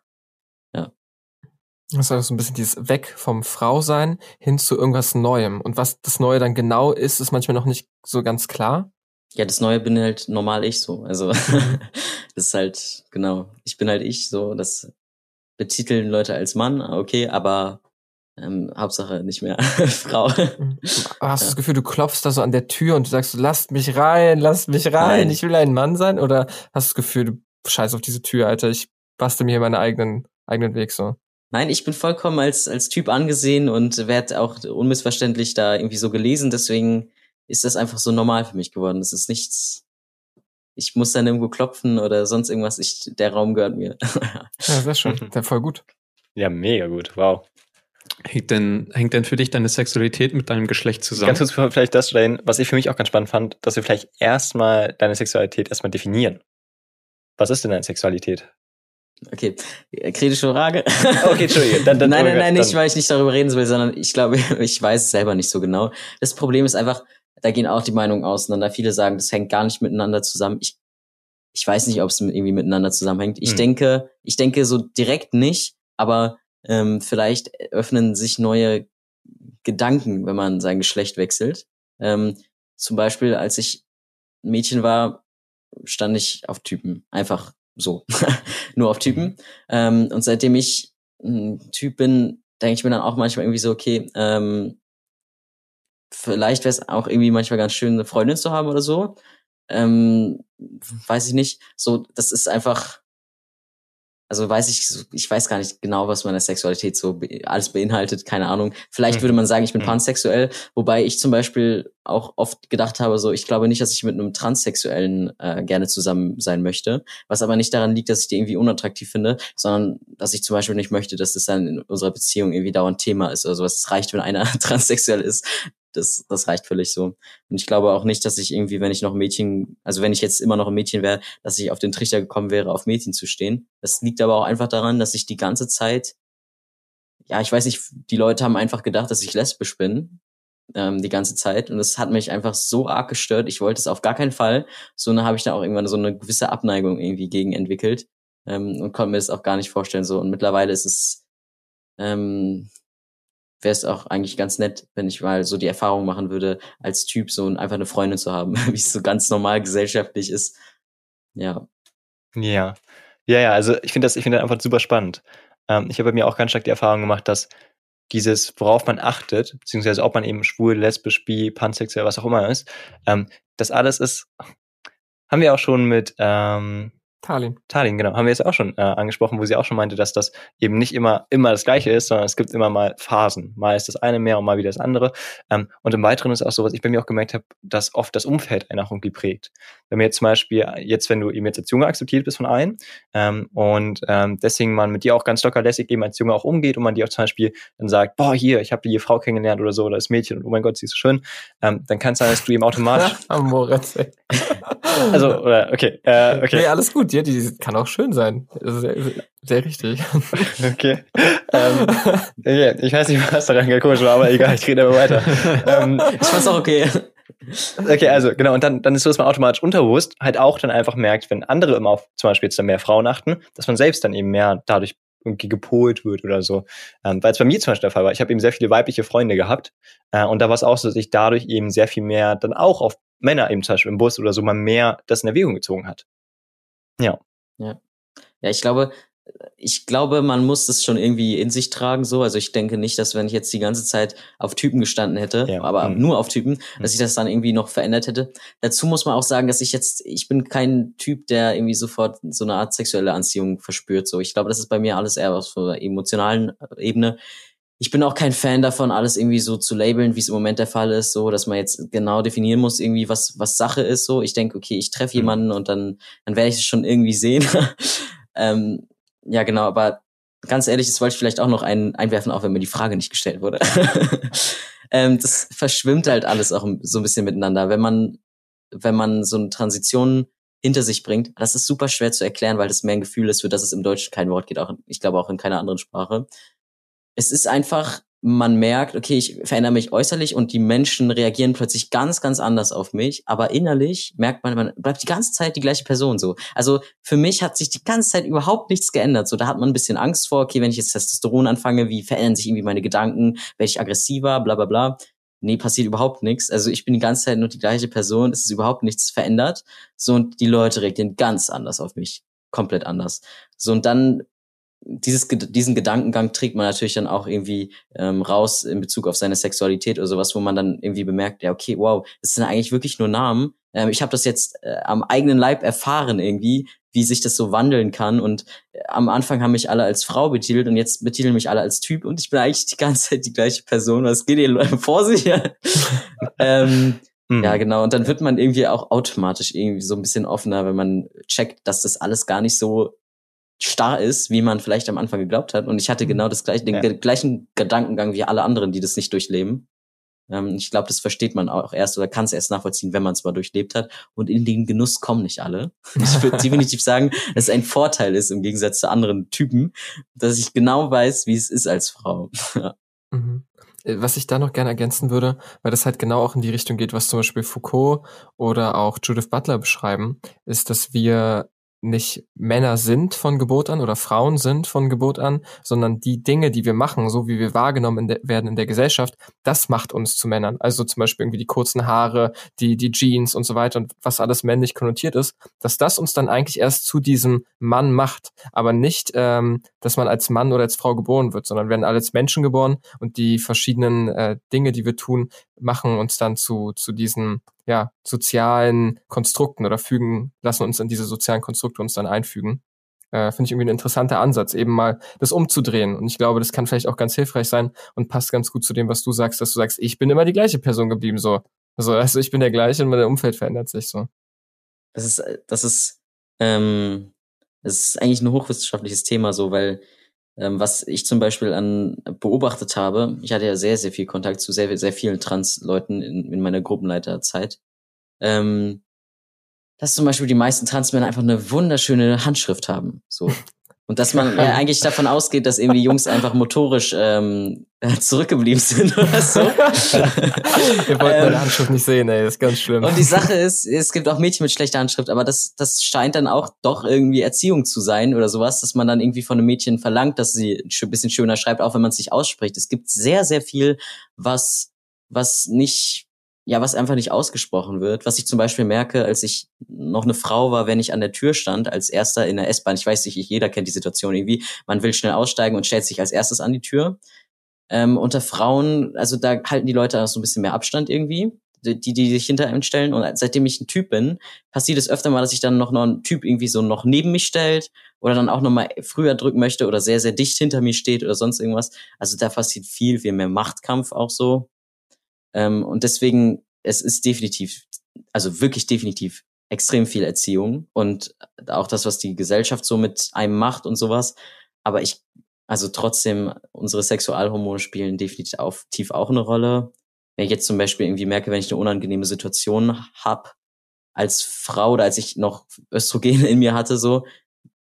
Ja. Das ist also so ein bisschen dieses Weg vom Frausein hin zu irgendwas Neuem. Und was das Neue dann genau ist, ist manchmal noch nicht so ganz klar. Ja, das Neue bin halt normal ich so. Also *laughs* das ist halt, genau, ich bin halt ich so. Das betiteln Leute als Mann, okay, aber ähm, Hauptsache nicht mehr *laughs* Frau. Mhm. Hast du ja. das Gefühl, du klopfst da so an der Tür und du sagst, lasst mich rein, lasst mich rein, Nein. ich will ein Mann sein? Oder hast du das Gefühl, du scheiß auf diese Tür, Alter, ich bastel mir hier meinen eigenen, eigenen Weg so? Nein, ich bin vollkommen als, als Typ angesehen und werde auch unmissverständlich da irgendwie so gelesen, deswegen ist das einfach so normal für mich geworden. Das ist nichts, ich muss dann irgendwo klopfen oder sonst irgendwas, ich, der Raum gehört mir. *laughs* ja, sehr schön, sehr voll gut. Ja, mega gut, wow. Hängt denn, hängt denn für dich deine Sexualität mit deinem Geschlecht zusammen? Ganz kurz vielleicht das stellen, was ich für mich auch ganz spannend fand, dass wir vielleicht erstmal deine Sexualität erstmal definieren. Was ist denn deine Sexualität? Okay, kritische Frage. Okay, Entschuldige. Dann, dann *laughs* nein, nein, nein, nicht, weil ich nicht darüber reden will, sondern ich glaube, *laughs* ich weiß es selber nicht so genau. Das Problem ist einfach, da gehen auch die Meinungen auseinander. Viele sagen, das hängt gar nicht miteinander zusammen. Ich, ich weiß nicht, ob es irgendwie miteinander zusammenhängt. Ich hm. denke, ich denke so direkt nicht, aber ähm, vielleicht öffnen sich neue Gedanken, wenn man sein Geschlecht wechselt. Ähm, zum Beispiel, als ich Mädchen war, stand ich auf Typen. Einfach so. *laughs* Nur auf Typen. Ähm, und seitdem ich ein Typ bin, denke ich mir dann auch manchmal irgendwie so, okay, ähm, vielleicht wäre es auch irgendwie manchmal ganz schön, eine Freundin zu haben oder so. Ähm, weiß ich nicht. So, das ist einfach, also weiß ich, ich weiß gar nicht genau, was meine Sexualität so alles beinhaltet, keine Ahnung. Vielleicht würde man sagen, ich bin mhm. pansexuell, wobei ich zum Beispiel auch oft gedacht habe, so ich glaube nicht, dass ich mit einem Transsexuellen äh, gerne zusammen sein möchte, was aber nicht daran liegt, dass ich die irgendwie unattraktiv finde, sondern dass ich zum Beispiel nicht möchte, dass das dann in unserer Beziehung irgendwie dauernd Thema ist oder sowas. Es reicht, wenn einer *laughs* transsexuell ist, das, das reicht völlig so. Und ich glaube auch nicht, dass ich irgendwie, wenn ich noch Mädchen, also wenn ich jetzt immer noch ein Mädchen wäre, dass ich auf den Trichter gekommen wäre, auf Mädchen zu stehen. Das liegt aber auch einfach daran, dass ich die ganze Zeit, ja, ich weiß nicht, die Leute haben einfach gedacht, dass ich lesbisch bin, ähm, die ganze Zeit. Und das hat mich einfach so arg gestört. Ich wollte es auf gar keinen Fall. So dann habe ich da auch irgendwann so eine gewisse Abneigung irgendwie gegen entwickelt ähm, und konnte mir das auch gar nicht vorstellen. So und mittlerweile ist es ähm, wäre es auch eigentlich ganz nett, wenn ich mal so die Erfahrung machen würde, als Typ so einfach eine Freundin zu haben, *laughs* wie es so ganz normal gesellschaftlich ist. Ja. Ja. Ja, ja, also ich finde das, ich finde einfach super spannend. Ähm, ich habe bei mir auch ganz stark die Erfahrung gemacht, dass dieses, worauf man achtet, beziehungsweise ob man eben schwul, lesbisch, bi, pansexuell, was auch immer ist, ähm, das alles ist, haben wir auch schon mit, ähm, Tallinn. Tallinn, genau. Haben wir jetzt auch schon äh, angesprochen, wo sie auch schon meinte, dass das eben nicht immer, immer das Gleiche ist, sondern es gibt immer mal Phasen. Mal ist das eine mehr und mal wieder das andere. Ähm, und im Weiteren ist auch so, was ich bei mir auch gemerkt habe, dass oft das Umfeld einen auch irgendwie prägt. Wenn wir jetzt zum Beispiel, jetzt, wenn du eben jetzt als Junge akzeptiert bist von allen ähm, und ähm, deswegen man mit dir auch ganz locker lässig eben als Junge auch umgeht und man dir auch zum Beispiel dann sagt, boah, hier, ich habe die Frau kennengelernt oder so, oder das Mädchen und oh mein Gott, sie ist so schön, ähm, dann kann es sein, dass du eben automatisch. *laughs* Moritz, also, oder, okay, äh, okay. Nee, alles gut, ja, die kann auch schön sein. Sehr, sehr richtig. *laughs* Okay. ähm, okay. Ich weiß nicht, was daran komisch war, aber egal, ich rede aber weiter. Ähm, ich fand's auch okay. Okay, also genau, und dann, dann ist so, dass man automatisch unterbewusst halt auch dann einfach merkt, wenn andere immer auf zum Beispiel jetzt dann mehr Frauen achten, dass man selbst dann eben mehr dadurch irgendwie gepolt wird oder so. Ähm, weil es bei mir zum Beispiel der Fall war. Ich habe eben sehr viele weibliche Freunde gehabt äh, und da war es auch so, dass ich dadurch eben sehr viel mehr dann auch auf Männer eben zum Beispiel im Bus oder so mal mehr das in Erwägung gezogen hat. Ja. Ja. Ja, ich glaube, ich glaube, man muss das schon irgendwie in sich tragen, so. Also ich denke nicht, dass wenn ich jetzt die ganze Zeit auf Typen gestanden hätte, ja. aber mhm. nur auf Typen, dass mhm. ich das dann irgendwie noch verändert hätte. Dazu muss man auch sagen, dass ich jetzt, ich bin kein Typ, der irgendwie sofort so eine Art sexuelle Anziehung verspürt, so. Ich glaube, das ist bei mir alles eher auf der emotionalen Ebene ich bin auch kein Fan davon, alles irgendwie so zu labeln, wie es im Moment der Fall ist, so, dass man jetzt genau definieren muss, irgendwie, was, was Sache ist, so. Ich denke, okay, ich treffe mhm. jemanden und dann, dann werde ich es schon irgendwie sehen. *laughs* ähm, ja, genau, aber ganz ehrlich, das wollte ich vielleicht auch noch ein, einwerfen, auch wenn mir die Frage nicht gestellt wurde. *laughs* ähm, das verschwimmt halt alles auch so ein bisschen miteinander. Wenn man, wenn man so eine Transition hinter sich bringt, das ist super schwer zu erklären, weil das mehr ein Gefühl ist, für das es im Deutschen kein Wort geht, auch, ich glaube auch in keiner anderen Sprache es ist einfach, man merkt, okay, ich verändere mich äußerlich und die Menschen reagieren plötzlich ganz, ganz anders auf mich, aber innerlich merkt man, man bleibt die ganze Zeit die gleiche Person so. Also für mich hat sich die ganze Zeit überhaupt nichts geändert. So, da hat man ein bisschen Angst vor, okay, wenn ich jetzt Testosteron anfange, wie verändern sich irgendwie meine Gedanken, werde ich aggressiver, bla bla bla. Nee, passiert überhaupt nichts. Also ich bin die ganze Zeit nur die gleiche Person, es ist überhaupt nichts verändert. So, und die Leute reagieren ganz anders auf mich. Komplett anders. So, und dann dieses, diesen Gedankengang trägt man natürlich dann auch irgendwie ähm, raus in Bezug auf seine Sexualität oder sowas, wo man dann irgendwie bemerkt, ja, okay, wow, das sind eigentlich wirklich nur Namen. Ähm, ich habe das jetzt äh, am eigenen Leib erfahren irgendwie, wie sich das so wandeln kann. Und äh, am Anfang haben mich alle als Frau betitelt und jetzt betiteln mich alle als Typ und ich bin eigentlich die ganze Zeit die gleiche Person. Was geht hier vor sich? *laughs* ähm, mhm. Ja, genau. Und dann wird man irgendwie auch automatisch irgendwie so ein bisschen offener, wenn man checkt, dass das alles gar nicht so starr ist, wie man vielleicht am Anfang geglaubt hat. Und ich hatte mhm. genau das gleiche, den ja. gleichen Gedankengang wie alle anderen, die das nicht durchleben. Ähm, ich glaube, das versteht man auch erst oder kann es erst nachvollziehen, wenn man es mal durchlebt hat. Und in den Genuss kommen nicht alle. *laughs* Ich würde definitiv sagen, dass es ein Vorteil ist im Gegensatz zu anderen Typen, dass ich genau weiß, wie es ist als Frau. *laughs* mhm. Äh, was ich da noch gerne ergänzen würde, weil das halt genau auch in die Richtung geht, was zum Beispiel Foucault oder auch Judith Butler beschreiben, ist, dass wir nicht Männer sind von Geburt an oder Frauen sind von Geburt an, sondern die Dinge, die wir machen, so wie wir wahrgenommen in de werden in der Gesellschaft, das macht uns zu Männern. Also zum Beispiel irgendwie die kurzen Haare, die, die Jeans und so weiter und was alles männlich konnotiert ist, dass das uns dann eigentlich erst zu diesem Mann macht, aber nicht, ähm, dass man als Mann oder als Frau geboren wird, sondern werden alle als Menschen geboren und die verschiedenen äh, Dinge, die wir tun, machen uns dann zu, zu diesen ja, sozialen Konstrukten oder fügen, lassen uns in diese sozialen Konstrukte uns dann einfügen. Äh, Finde ich irgendwie ein interessanter Ansatz, eben mal das umzudrehen. Und ich glaube, das kann vielleicht auch ganz hilfreich sein und passt ganz gut zu dem, was du sagst, dass du sagst, ich bin immer die gleiche Person geblieben, so. Also, also ich bin der gleiche und mein Umfeld verändert sich so. Das ist, das ist, ähm, das ist eigentlich ein hochwissenschaftliches Thema, so, weil ähm, was ich zum Beispiel an beobachtet habe, ich hatte ja sehr, sehr viel Kontakt zu sehr, sehr vielen Trans-Leuten in, in meiner Gruppenleiterzeit, ähm, dass zum Beispiel die meisten Transmänner einfach eine wunderschöne Handschrift haben. So. *laughs* Und dass man ja eigentlich davon ausgeht, dass irgendwie Jungs einfach motorisch ähm, *laughs* zurückgeblieben sind oder so. Ihr wollt meine ähm, Handschrift nicht sehen, ey, das ist ganz schlimm. Und die Sache ist, es gibt auch Mädchen mit schlechter Handschrift, aber das, das scheint dann auch doch irgendwie Erziehung zu sein oder sowas, dass man dann irgendwie von einem Mädchen verlangt, dass sie ein bisschen schöner schreibt, auch wenn man es nicht ausspricht. Es gibt sehr, sehr viel, was, was nicht ja, was einfach nicht ausgesprochen wird. Was ich zum Beispiel merke, als ich noch eine Frau war, wenn ich an der Tür stand, als erster in der S-Bahn. Ich weiß nicht, jeder kennt die Situation irgendwie. Man will schnell aussteigen und stellt sich als erstes an die Tür. Ähm, unter Frauen, also da halten die Leute auch so ein bisschen mehr Abstand irgendwie, die, die, sich hinter einem stellen. Und seitdem ich ein Typ bin, passiert es öfter mal, dass sich dann noch, noch ein Typ irgendwie so noch neben mich stellt oder dann auch noch mal früher drücken möchte oder sehr, sehr dicht hinter mir steht oder sonst irgendwas. Also da passiert viel, viel mehr Machtkampf auch so. Ähm, und deswegen, es ist definitiv, also wirklich definitiv extrem viel Erziehung und auch das, was die Gesellschaft so mit einem macht und sowas. Aber ich, also trotzdem, unsere Sexualhormone spielen definitiv auf, tief auch eine Rolle. Wenn ich jetzt zum Beispiel irgendwie merke, wenn ich eine unangenehme Situation hab als Frau oder als ich noch Östrogen in mir hatte, so,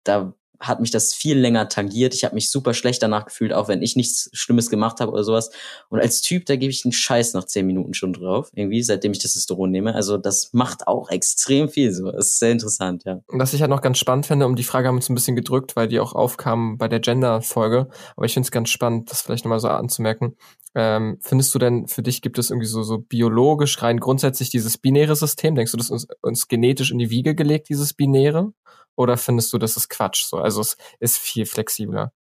da hat mich das viel länger tangiert. Ich habe mich super schlecht danach gefühlt, auch wenn ich nichts Schlimmes gemacht habe oder sowas. Und als Typ, da gebe ich den Scheiß nach zehn Minuten schon drauf, irgendwie, seitdem ich das Testosteron nehme. Also das macht auch extrem viel so. Das ist sehr interessant, ja. Und was ich halt noch ganz spannend finde, um die Frage haben wir uns ein bisschen gedrückt, weil die auch aufkam bei der Gender-Folge. Aber ich finde es ganz spannend, das vielleicht nochmal so anzumerken. Ähm, findest du denn, für dich gibt es irgendwie so, so biologisch rein grundsätzlich dieses binäre System? Denkst du, das ist uns, uns genetisch in die Wiege gelegt, dieses Binäre? Oder findest du, das ist Quatsch? So, also es ist viel flexibler.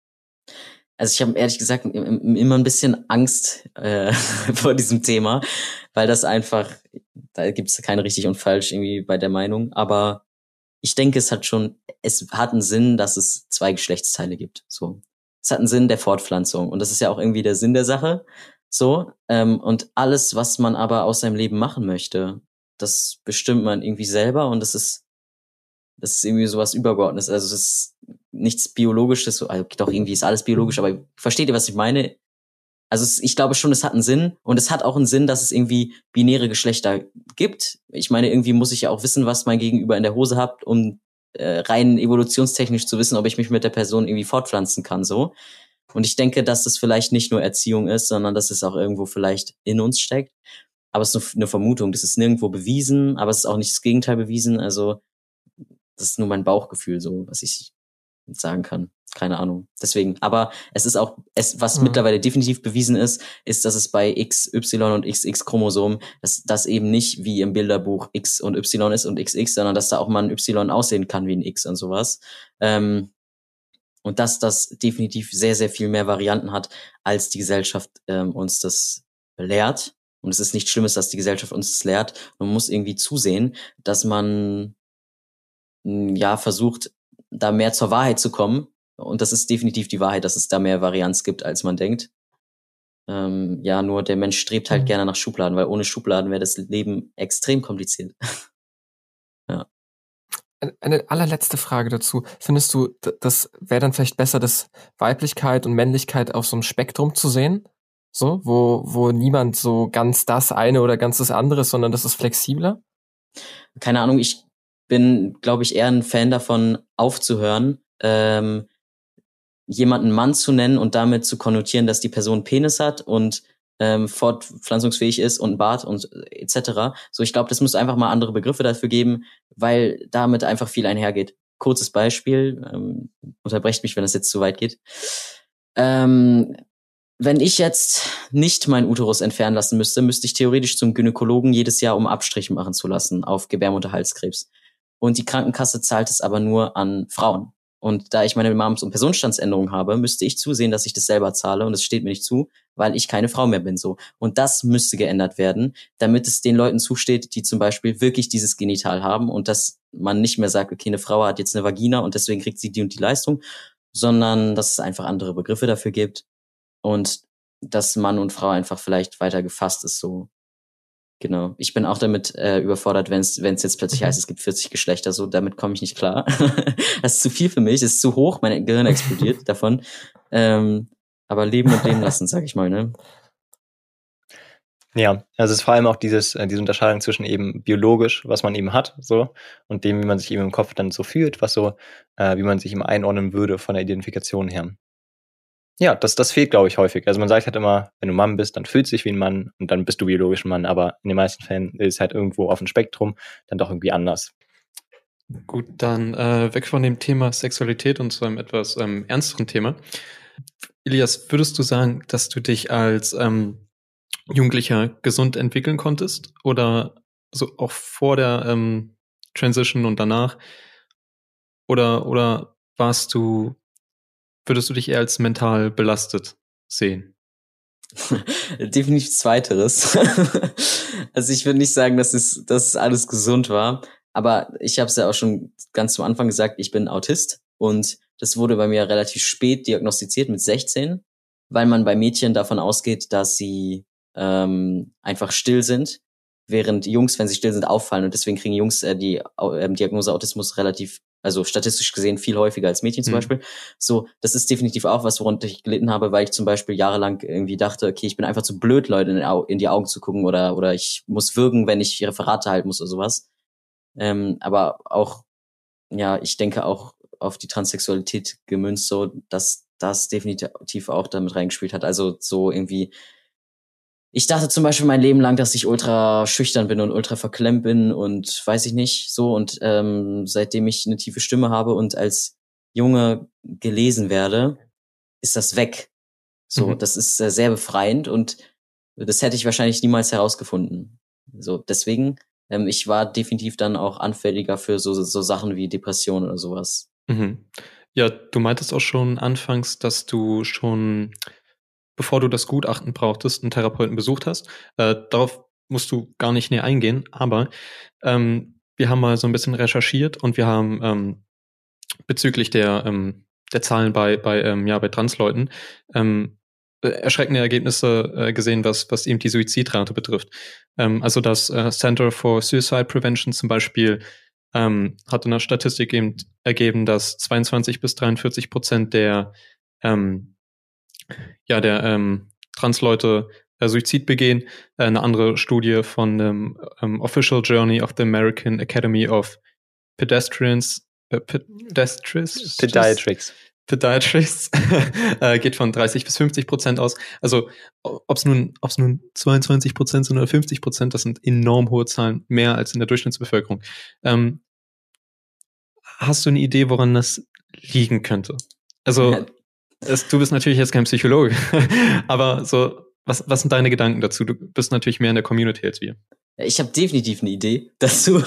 Also ich habe ehrlich gesagt immer ein bisschen Angst äh, *laughs* vor diesem Thema, weil das einfach, da gibt es keine richtig und falsch irgendwie bei der Meinung. Aber ich denke, es hat schon, es hat einen Sinn, dass es zwei Geschlechtsteile gibt. So, es hat einen Sinn der Fortpflanzung und das ist ja auch irgendwie der Sinn der Sache. So ähm, und alles, was man aber aus seinem Leben machen möchte, das bestimmt man irgendwie selber und das ist das ist irgendwie sowas Übergeordnetes. Also es ist nichts Biologisches, also doch irgendwie ist alles biologisch, aber versteht ihr, was ich meine? Also es, ich glaube schon, es hat einen Sinn und es hat auch einen Sinn, dass es irgendwie binäre Geschlechter gibt. Ich meine, irgendwie muss ich ja auch wissen, was mein Gegenüber in der Hose hat, um äh, rein evolutionstechnisch zu wissen, ob ich mich mit der Person irgendwie fortpflanzen kann, so. Und ich denke, dass das vielleicht nicht nur Erziehung ist, sondern dass es auch irgendwo vielleicht in uns steckt. Aber es ist nur eine Vermutung. Das ist nirgendwo bewiesen, aber es ist auch nicht das Gegenteil bewiesen. Also das ist nur mein Bauchgefühl, so was ich sagen kann. Keine Ahnung. Deswegen. Aber es ist auch, es, was mhm. mittlerweile definitiv bewiesen ist, ist, dass es bei XY und XX-Chromosomen, dass das eben nicht wie im Bilderbuch X und Y ist und XX, sondern dass da auch mal ein Y aussehen kann wie ein X und sowas. Ähm, und dass das definitiv sehr, sehr viel mehr Varianten hat, als die Gesellschaft ähm, uns das lehrt. Und es ist nichts Schlimmes, dass die Gesellschaft uns das lehrt. Man muss irgendwie zusehen, dass man ja versucht, da mehr zur Wahrheit zu kommen. Und das ist definitiv die Wahrheit, dass es da mehr Varianz gibt, als man denkt. Ähm, ja, nur der Mensch strebt halt mhm. gerne nach Schubladen, weil ohne Schubladen wäre das Leben extrem kompliziert. *laughs* ja. Eine allerletzte Frage dazu. Findest du, das wäre dann vielleicht besser, das Weiblichkeit und Männlichkeit auf so einem Spektrum zu sehen? So, wo, wo niemand so ganz das eine oder ganz das andere, sondern das ist flexibler? Keine Ahnung, ich bin, glaube ich, eher ein Fan davon, aufzuhören, ähm, jemanden Mann zu nennen und damit zu konnotieren, dass die Person Penis hat und ähm, fortpflanzungsfähig ist und Bart und äh, etc. So, ich glaube, das muss einfach mal andere Begriffe dafür geben, weil damit einfach viel einhergeht. Kurzes Beispiel, ähm, unterbrecht mich, wenn das jetzt zu weit geht. Ähm, wenn ich jetzt nicht meinen Uterus entfernen lassen müsste, müsste ich theoretisch zum Gynäkologen jedes Jahr, um Abstriche machen zu lassen auf Gebärmutterhalskrebs. Und die Krankenkasse zahlt es aber nur an Frauen. Und da ich meine Namens- und Personenstandsänderung habe, müsste ich zusehen, dass ich das selber zahle. Und es steht mir nicht zu, weil ich keine Frau mehr bin, so. Und das müsste geändert werden, damit es den Leuten zusteht, die zum Beispiel wirklich dieses Genital haben und dass man nicht mehr sagt, okay, eine Frau hat jetzt eine Vagina und deswegen kriegt sie die und die Leistung, sondern dass es einfach andere Begriffe dafür gibt und dass Mann und Frau einfach vielleicht weiter gefasst ist, so. Genau. Ich bin auch damit äh, überfordert, wenn es jetzt plötzlich mhm. heißt, es gibt 40 Geschlechter, so damit komme ich nicht klar. *laughs* das ist zu viel für mich, es ist zu hoch, mein Gehirn explodiert *laughs* davon. Ähm, aber leben und leben lassen, sag ich mal, ne? Ja, also es ist vor allem auch dieses, äh, diese Unterscheidung zwischen eben biologisch, was man eben hat, so, und dem, wie man sich eben im Kopf dann so fühlt, was so, äh, wie man sich eben einordnen würde von der Identifikation her. Ja, das, das fehlt, glaube ich, häufig. Also man sagt halt immer, wenn du Mann bist, dann fühlst du dich wie ein Mann und dann bist du biologisch ein Mann, aber in den meisten Fällen ist halt irgendwo auf dem Spektrum dann doch irgendwie anders. Gut, dann äh, weg von dem Thema Sexualität und zu einem etwas ähm, ernsteren Thema. Elias, würdest du sagen, dass du dich als ähm, Jugendlicher gesund entwickeln konntest? Oder so auch vor der ähm, Transition und danach? Oder, oder warst du würdest du dich eher als mental belastet sehen? *laughs* Definitiv zweiteres. *laughs* also ich würde nicht sagen, dass es, dass es alles gesund war, aber ich habe es ja auch schon ganz zum Anfang gesagt, ich bin Autist und das wurde bei mir relativ spät diagnostiziert mit 16, weil man bei Mädchen davon ausgeht, dass sie ähm, einfach still sind, während Jungs, wenn sie still sind, auffallen und deswegen kriegen Jungs äh, die äh, Diagnose Autismus relativ also statistisch gesehen viel häufiger als Mädchen zum mhm. Beispiel. So, das ist definitiv auch was, worunter ich gelitten habe, weil ich zum Beispiel jahrelang irgendwie dachte, okay, ich bin einfach zu blöd, Leute in, die Augen zu gucken oder, oder ich muss wirken, wenn ich Referate halten muss oder sowas. Ähm, aber auch, ja, ich denke auch auf die Transsexualität gemünzt, so, dass das definitiv auch damit reingespielt hat. Also so irgendwie ich dachte zum Beispiel mein Leben lang, dass ich ultra schüchtern bin und ultra verklemmt bin und weiß ich nicht so. Und ähm, seitdem ich eine tiefe Stimme habe und als Junge gelesen werde, ist das weg. So, mhm. das ist äh, sehr befreiend und das hätte ich wahrscheinlich niemals herausgefunden. So, deswegen, ähm, ich war definitiv dann auch anfälliger für so, so Sachen wie Depression oder sowas. Mhm. Ja, du meintest auch schon anfangs, dass du schon bevor du das Gutachten brauchtest, einen Therapeuten besucht hast. Äh, darauf musst du gar nicht näher eingehen, aber ähm, wir haben mal so ein bisschen recherchiert und wir haben ähm, bezüglich der, ähm, der Zahlen bei, bei, ähm, ja, bei Transleuten ähm, äh, erschreckende Ergebnisse äh, gesehen, was, was eben die Suizidrate betrifft. Ähm, also das äh, Center for Suicide Prevention zum Beispiel ähm, hat in der Statistik eben ergeben, dass 22 bis 43 Prozent der ähm, ja, der ähm, Transleute äh, Suizid begehen. Äh, eine andere Studie von dem ähm, Official Journey of the American Academy of Pedestrians, äh, Pedestrians Pediatrics. Podiatrists *laughs* äh, geht von 30 bis 50 Prozent aus. Also ob es nun, ob's nun 22 Prozent sind oder 50 Prozent, das sind enorm hohe Zahlen, mehr als in der Durchschnittsbevölkerung. Ähm, hast du eine Idee, woran das liegen könnte? Also es, du bist natürlich jetzt kein Psychologe, *laughs* aber so, was, was sind deine Gedanken dazu? Du bist natürlich mehr in der Community als wir. Ich habe definitiv eine Idee *laughs* dazu.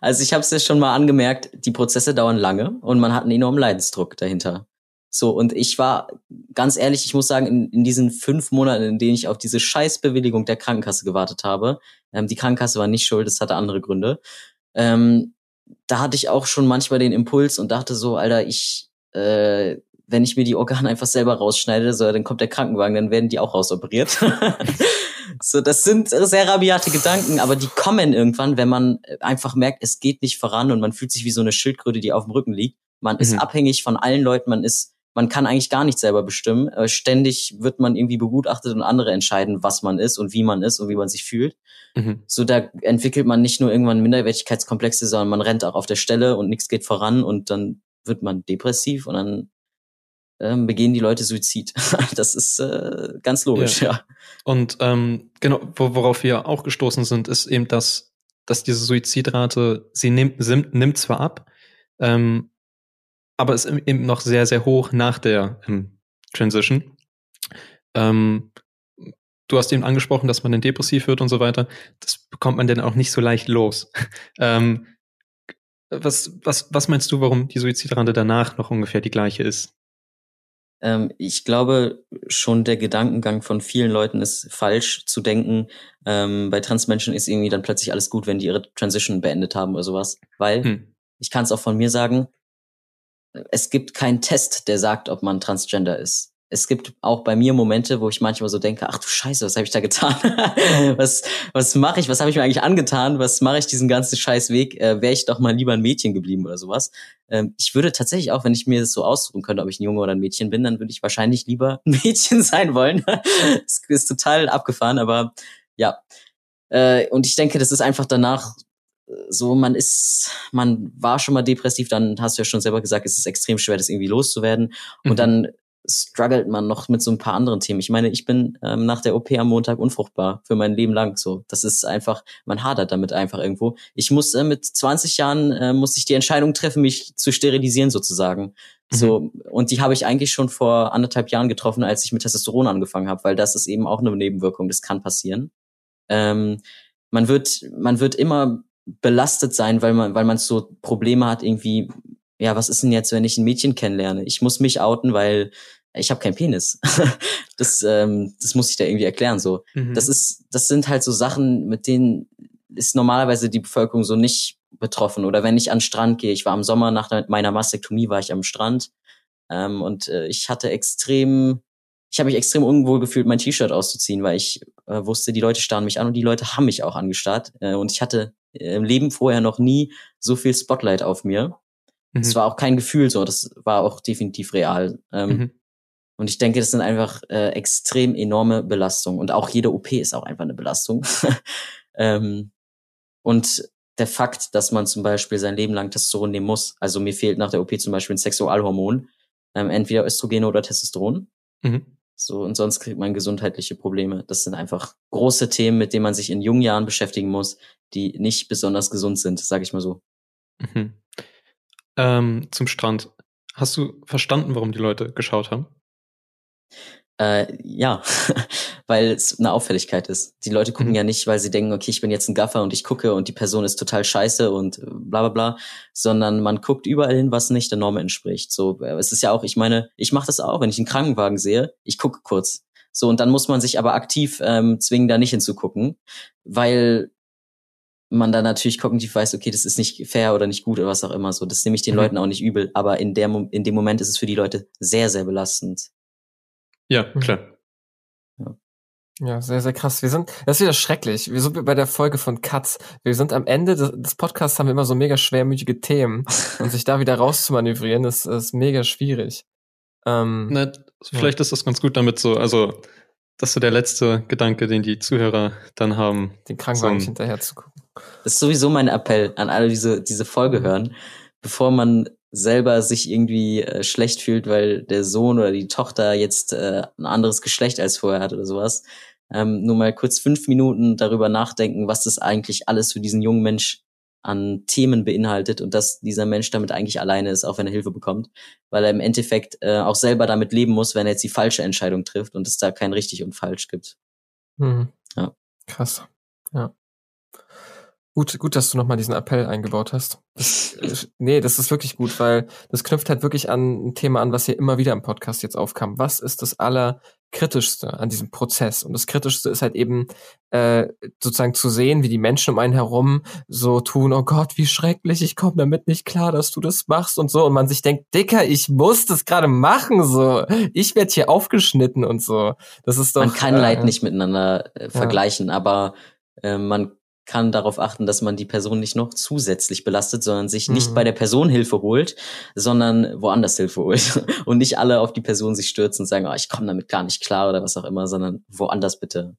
Also ich habe es ja schon mal angemerkt, die Prozesse dauern lange und man hat einen enormen Leidensdruck dahinter. So, und ich war ganz ehrlich, ich muss sagen, in, in diesen fünf Monaten, in denen ich auf diese Scheißbewilligung der Krankenkasse gewartet habe, ähm, die Krankenkasse war nicht schuld, das hatte andere Gründe, ähm, da hatte ich auch schon manchmal den Impuls und dachte so, Alter, ich, äh, wenn ich mir die Organe *laughs* einfach selber rausschneide, so, dann kommt der Krankenwagen, dann werden die auch rausoperiert. *laughs* So, das sind sehr rabiate Gedanken, aber die kommen irgendwann, wenn man einfach merkt, es geht nicht voran und man fühlt sich wie so eine Schildkröte, die auf dem Rücken liegt. Man mhm. ist abhängig von allen Leuten, man ist, man kann eigentlich gar nicht selber bestimmen. Äh, ständig wird man irgendwie begutachtet und andere entscheiden, was man ist und wie man ist und wie man sich fühlt. Mhm. So, da entwickelt man nicht nur irgendwann Minderwertigkeitskomplexe, sondern man rennt auch auf der Stelle und nichts geht voran und dann wird man depressiv und dann ähm, begehen die Leute Suizid. *laughs* das ist äh, ganz logisch, ja. ja. Und ähm, genau, worauf wir auch gestoßen sind, ist eben, dass, dass diese Suizidrate, sie nimmt, nimmt zwar ab, ähm, aber ist eben noch sehr, sehr hoch nach der ähm, Transition. Ähm, du hast eben angesprochen, dass man dann depressiv wird und so weiter. Das bekommt man dann auch nicht so leicht los. *laughs* ähm, was, was, was meinst du, warum die Suizidrate danach noch ungefähr die gleiche ist? Ähm, ich glaube, schon der Gedankengang von vielen Leuten ist falsch zu denken, ähm, bei Transmenschen ist irgendwie dann plötzlich alles gut, wenn die ihre Transition beendet haben oder sowas. Weil, hm. ich kann es auch von mir sagen, es gibt keinen Test, der sagt, ob man Transgender ist es gibt auch bei mir Momente, wo ich manchmal so denke, ach du Scheiße, was habe ich da getan? *laughs* was was mache ich? Was habe ich mir eigentlich angetan? Was mache ich diesen ganzen Scheißweg? Äh, Wäre ich doch mal lieber ein Mädchen geblieben oder sowas. Ähm, ich würde tatsächlich auch, wenn ich mir das so aussuchen könnte, ob ich ein Junge oder ein Mädchen bin, dann würde ich wahrscheinlich lieber ein *laughs* Mädchen sein wollen. das ist total abgefahren, aber ja. Äh, und ich denke, das ist einfach danach so, man ist, man war schon mal depressiv, dann hast du ja schon selber gesagt, es ist extrem schwer, das irgendwie loszuwerden. Und mhm. dann struggelt man noch mit so ein paar anderen Themen. Ich meine, ich bin ähm, nach der OP am Montag unfruchtbar für mein Leben lang. So, das ist einfach, man hadert damit einfach irgendwo. Ich muss äh, mit 20 Jahren äh, muss ich die Entscheidung treffen, mich zu sterilisieren sozusagen. Mhm. So und die habe ich eigentlich schon vor anderthalb Jahren getroffen, als ich mit Testosteron angefangen habe, weil das ist eben auch eine Nebenwirkung. Das kann passieren. Ähm, man wird, man wird immer belastet sein, weil man, weil man so Probleme hat irgendwie ja, was ist denn jetzt, wenn ich ein Mädchen kennenlerne? Ich muss mich outen, weil ich habe keinen Penis. *laughs* das, ähm, das muss ich da irgendwie erklären. So, mhm. das ist, das sind halt so Sachen, mit denen ist normalerweise die Bevölkerung so nicht betroffen. Oder wenn ich an den Strand gehe, ich war im Sommer nach meiner Mastektomie war ich am Strand ähm, und äh, ich hatte extrem, ich habe mich extrem unwohl gefühlt, mein T-Shirt auszuziehen, weil ich äh, wusste, die Leute starren mich an und die Leute haben mich auch angestarrt. Äh, und ich hatte im Leben vorher noch nie so viel Spotlight auf mir. Es mhm. war auch kein Gefühl so, das war auch definitiv real. Ähm, mhm. Und ich denke, das sind einfach äh, extrem enorme Belastungen. Und auch jede OP ist auch einfach eine Belastung. *laughs* ähm, und der Fakt, dass man zum Beispiel sein Leben lang Testosteron nehmen muss, also mir fehlt nach der OP zum Beispiel ein Sexualhormon, ähm, entweder Östrogene oder Testosteron. Mhm. So, und sonst kriegt man gesundheitliche Probleme. Das sind einfach große Themen, mit denen man sich in jungen Jahren beschäftigen muss, die nicht besonders gesund sind, sage ich mal so. Mhm. Ähm, zum Strand. Hast du verstanden, warum die Leute geschaut haben? Äh, ja, *laughs* weil es eine Auffälligkeit ist. Die Leute gucken mhm. ja nicht, weil sie denken, okay, ich bin jetzt ein Gaffer und ich gucke und die Person ist total scheiße und bla bla bla, sondern man guckt überall hin, was nicht der Norm entspricht. So, äh, es ist ja auch, ich meine, ich mache das auch, wenn ich einen Krankenwagen sehe, ich gucke kurz. So, und dann muss man sich aber aktiv ähm, zwingen, da nicht hinzugucken, weil man dann natürlich kognitiv weiß, okay, das ist nicht fair oder nicht gut oder was auch immer so. Das nehme ich den mhm. Leuten auch nicht übel, aber in, der, in dem Moment ist es für die Leute sehr, sehr belastend. Ja, mhm. klar. Ja. ja, sehr, sehr krass. Wir sind, das ist wieder schrecklich. Wir sind bei der Folge von Katz. Wir sind am Ende des, des Podcasts haben wir immer so mega schwermütige Themen. *laughs* und sich da wieder rauszumanövrieren, ist, ist mega schwierig. Ähm, Na, vielleicht ja. ist das ganz gut damit so, also, das ist so der letzte Gedanke, den die Zuhörer dann haben. Den Krankenwagen so hinterher zu gucken. Das ist sowieso mein Appell an alle, die diese, diese Folge hören. Bevor man selber sich irgendwie äh, schlecht fühlt, weil der Sohn oder die Tochter jetzt äh, ein anderes Geschlecht als vorher hat oder sowas. Ähm, nur mal kurz fünf Minuten darüber nachdenken, was das eigentlich alles für diesen jungen Mensch an Themen beinhaltet und dass dieser Mensch damit eigentlich alleine ist, auch wenn er Hilfe bekommt, weil er im Endeffekt äh, auch selber damit leben muss, wenn er jetzt die falsche Entscheidung trifft und es da kein richtig und falsch gibt. Mhm. Ja. Krass. Ja. Gut, gut, dass du nochmal diesen Appell eingebaut hast. Das, nee, das ist wirklich gut, weil das knüpft halt wirklich an ein Thema an, was hier immer wieder im Podcast jetzt aufkam. Was ist das Allerkritischste an diesem Prozess? Und das Kritischste ist halt eben äh, sozusagen zu sehen, wie die Menschen um einen herum so tun, oh Gott, wie schrecklich, ich komme damit nicht klar, dass du das machst und so. Und man sich denkt, Dicker, ich muss das gerade machen, so. Ich werde hier aufgeschnitten und so. Das ist doch. Man kann äh, Leid nicht miteinander äh, vergleichen, ja. aber äh, man kann darauf achten, dass man die Person nicht noch zusätzlich belastet, sondern sich nicht mhm. bei der Person Hilfe holt, sondern woanders Hilfe holt. *laughs* Und nicht alle auf die Person sich stürzen und sagen, oh, ich komme damit gar nicht klar oder was auch immer, sondern woanders bitte.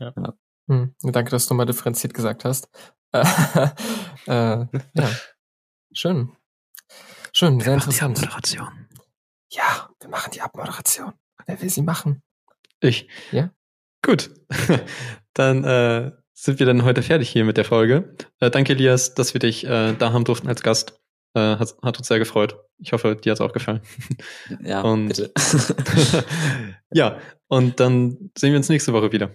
Ja. ja. Hm. Danke, dass du mal differenziert gesagt hast. *laughs* äh, ja. Schön. Schön, sehr interessant. Die Abmoderation. Ja, wir machen die Abmoderation. Wer will sie machen? Ich. Ja? Gut. *laughs* Dann äh, sind wir dann heute fertig hier mit der Folge. Äh, danke, Elias, dass wir dich äh, da haben durften als Gast. Äh, hat, hat uns sehr gefreut. Ich hoffe, dir hat es auch gefallen. Ja, *laughs* und, bitte. *laughs* ja, und dann sehen wir uns nächste Woche wieder.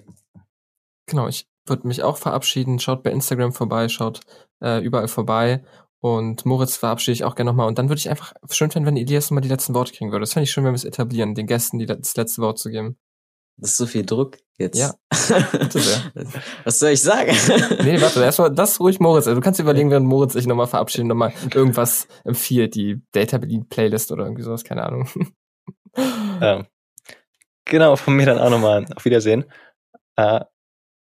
Genau, ich würde mich auch verabschieden. Schaut bei Instagram vorbei, schaut äh, überall vorbei. Und Moritz verabschiede ich auch gerne nochmal. Und dann würde ich einfach schön finden, wenn Elias nochmal die letzten Worte kriegen würde. Das fände ich schön, wenn wir es etablieren, den Gästen die, das letzte Wort zu geben. Das ist so viel Druck jetzt. Ja. *laughs* Was soll ich sagen? nee, warte, erstmal das ruhig Moritz. Also du kannst überlegen, wenn Moritz sich nochmal verabschieden, nochmal *laughs* irgendwas empfiehlt, die Data Berlin Playlist oder irgendwie sowas, keine Ahnung. Ja. *laughs* Genau, von mir dann auch nochmal auf Wiedersehen. Äh,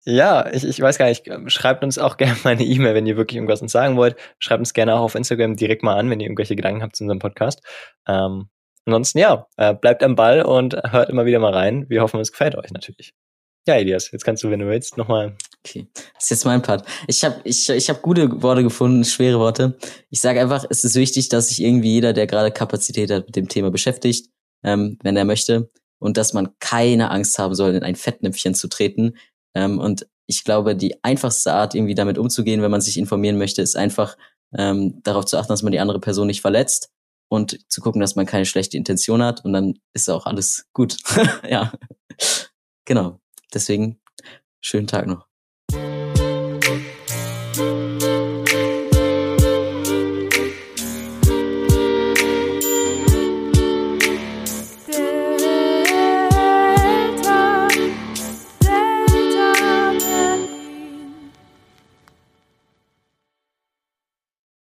ja, ich, ich weiß gar nicht, schreibt uns auch gerne mal eine E-Mail, wenn ihr wirklich irgendwas uns sagen wollt. Schreibt uns gerne auch auf Instagram direkt mal an, wenn ihr irgendwelche Gedanken habt zu unserem Podcast. Ähm, ansonsten ja, äh, bleibt am Ball und hört immer wieder mal rein. Wir hoffen, es gefällt euch natürlich. Ja, Elias, jetzt kannst du, wenn du willst, nochmal. Okay, das ist jetzt mein Part. Ich habe ich, ich hab gute Worte gefunden, schwere Worte. Ich sage einfach, es ist wichtig, dass sich irgendwie jeder, der gerade Kapazität hat, mit dem Thema beschäftigt, ähm, wenn er möchte. Und dass man keine Angst haben soll, in ein Fettnäpfchen zu treten. Ähm, und ich glaube, die einfachste Art, irgendwie damit umzugehen, wenn man sich informieren möchte, ist einfach ähm, darauf zu achten, dass man die andere Person nicht verletzt und zu gucken, dass man keine schlechte Intention hat und dann ist auch alles gut. *laughs* ja, genau. Deswegen schönen Tag noch.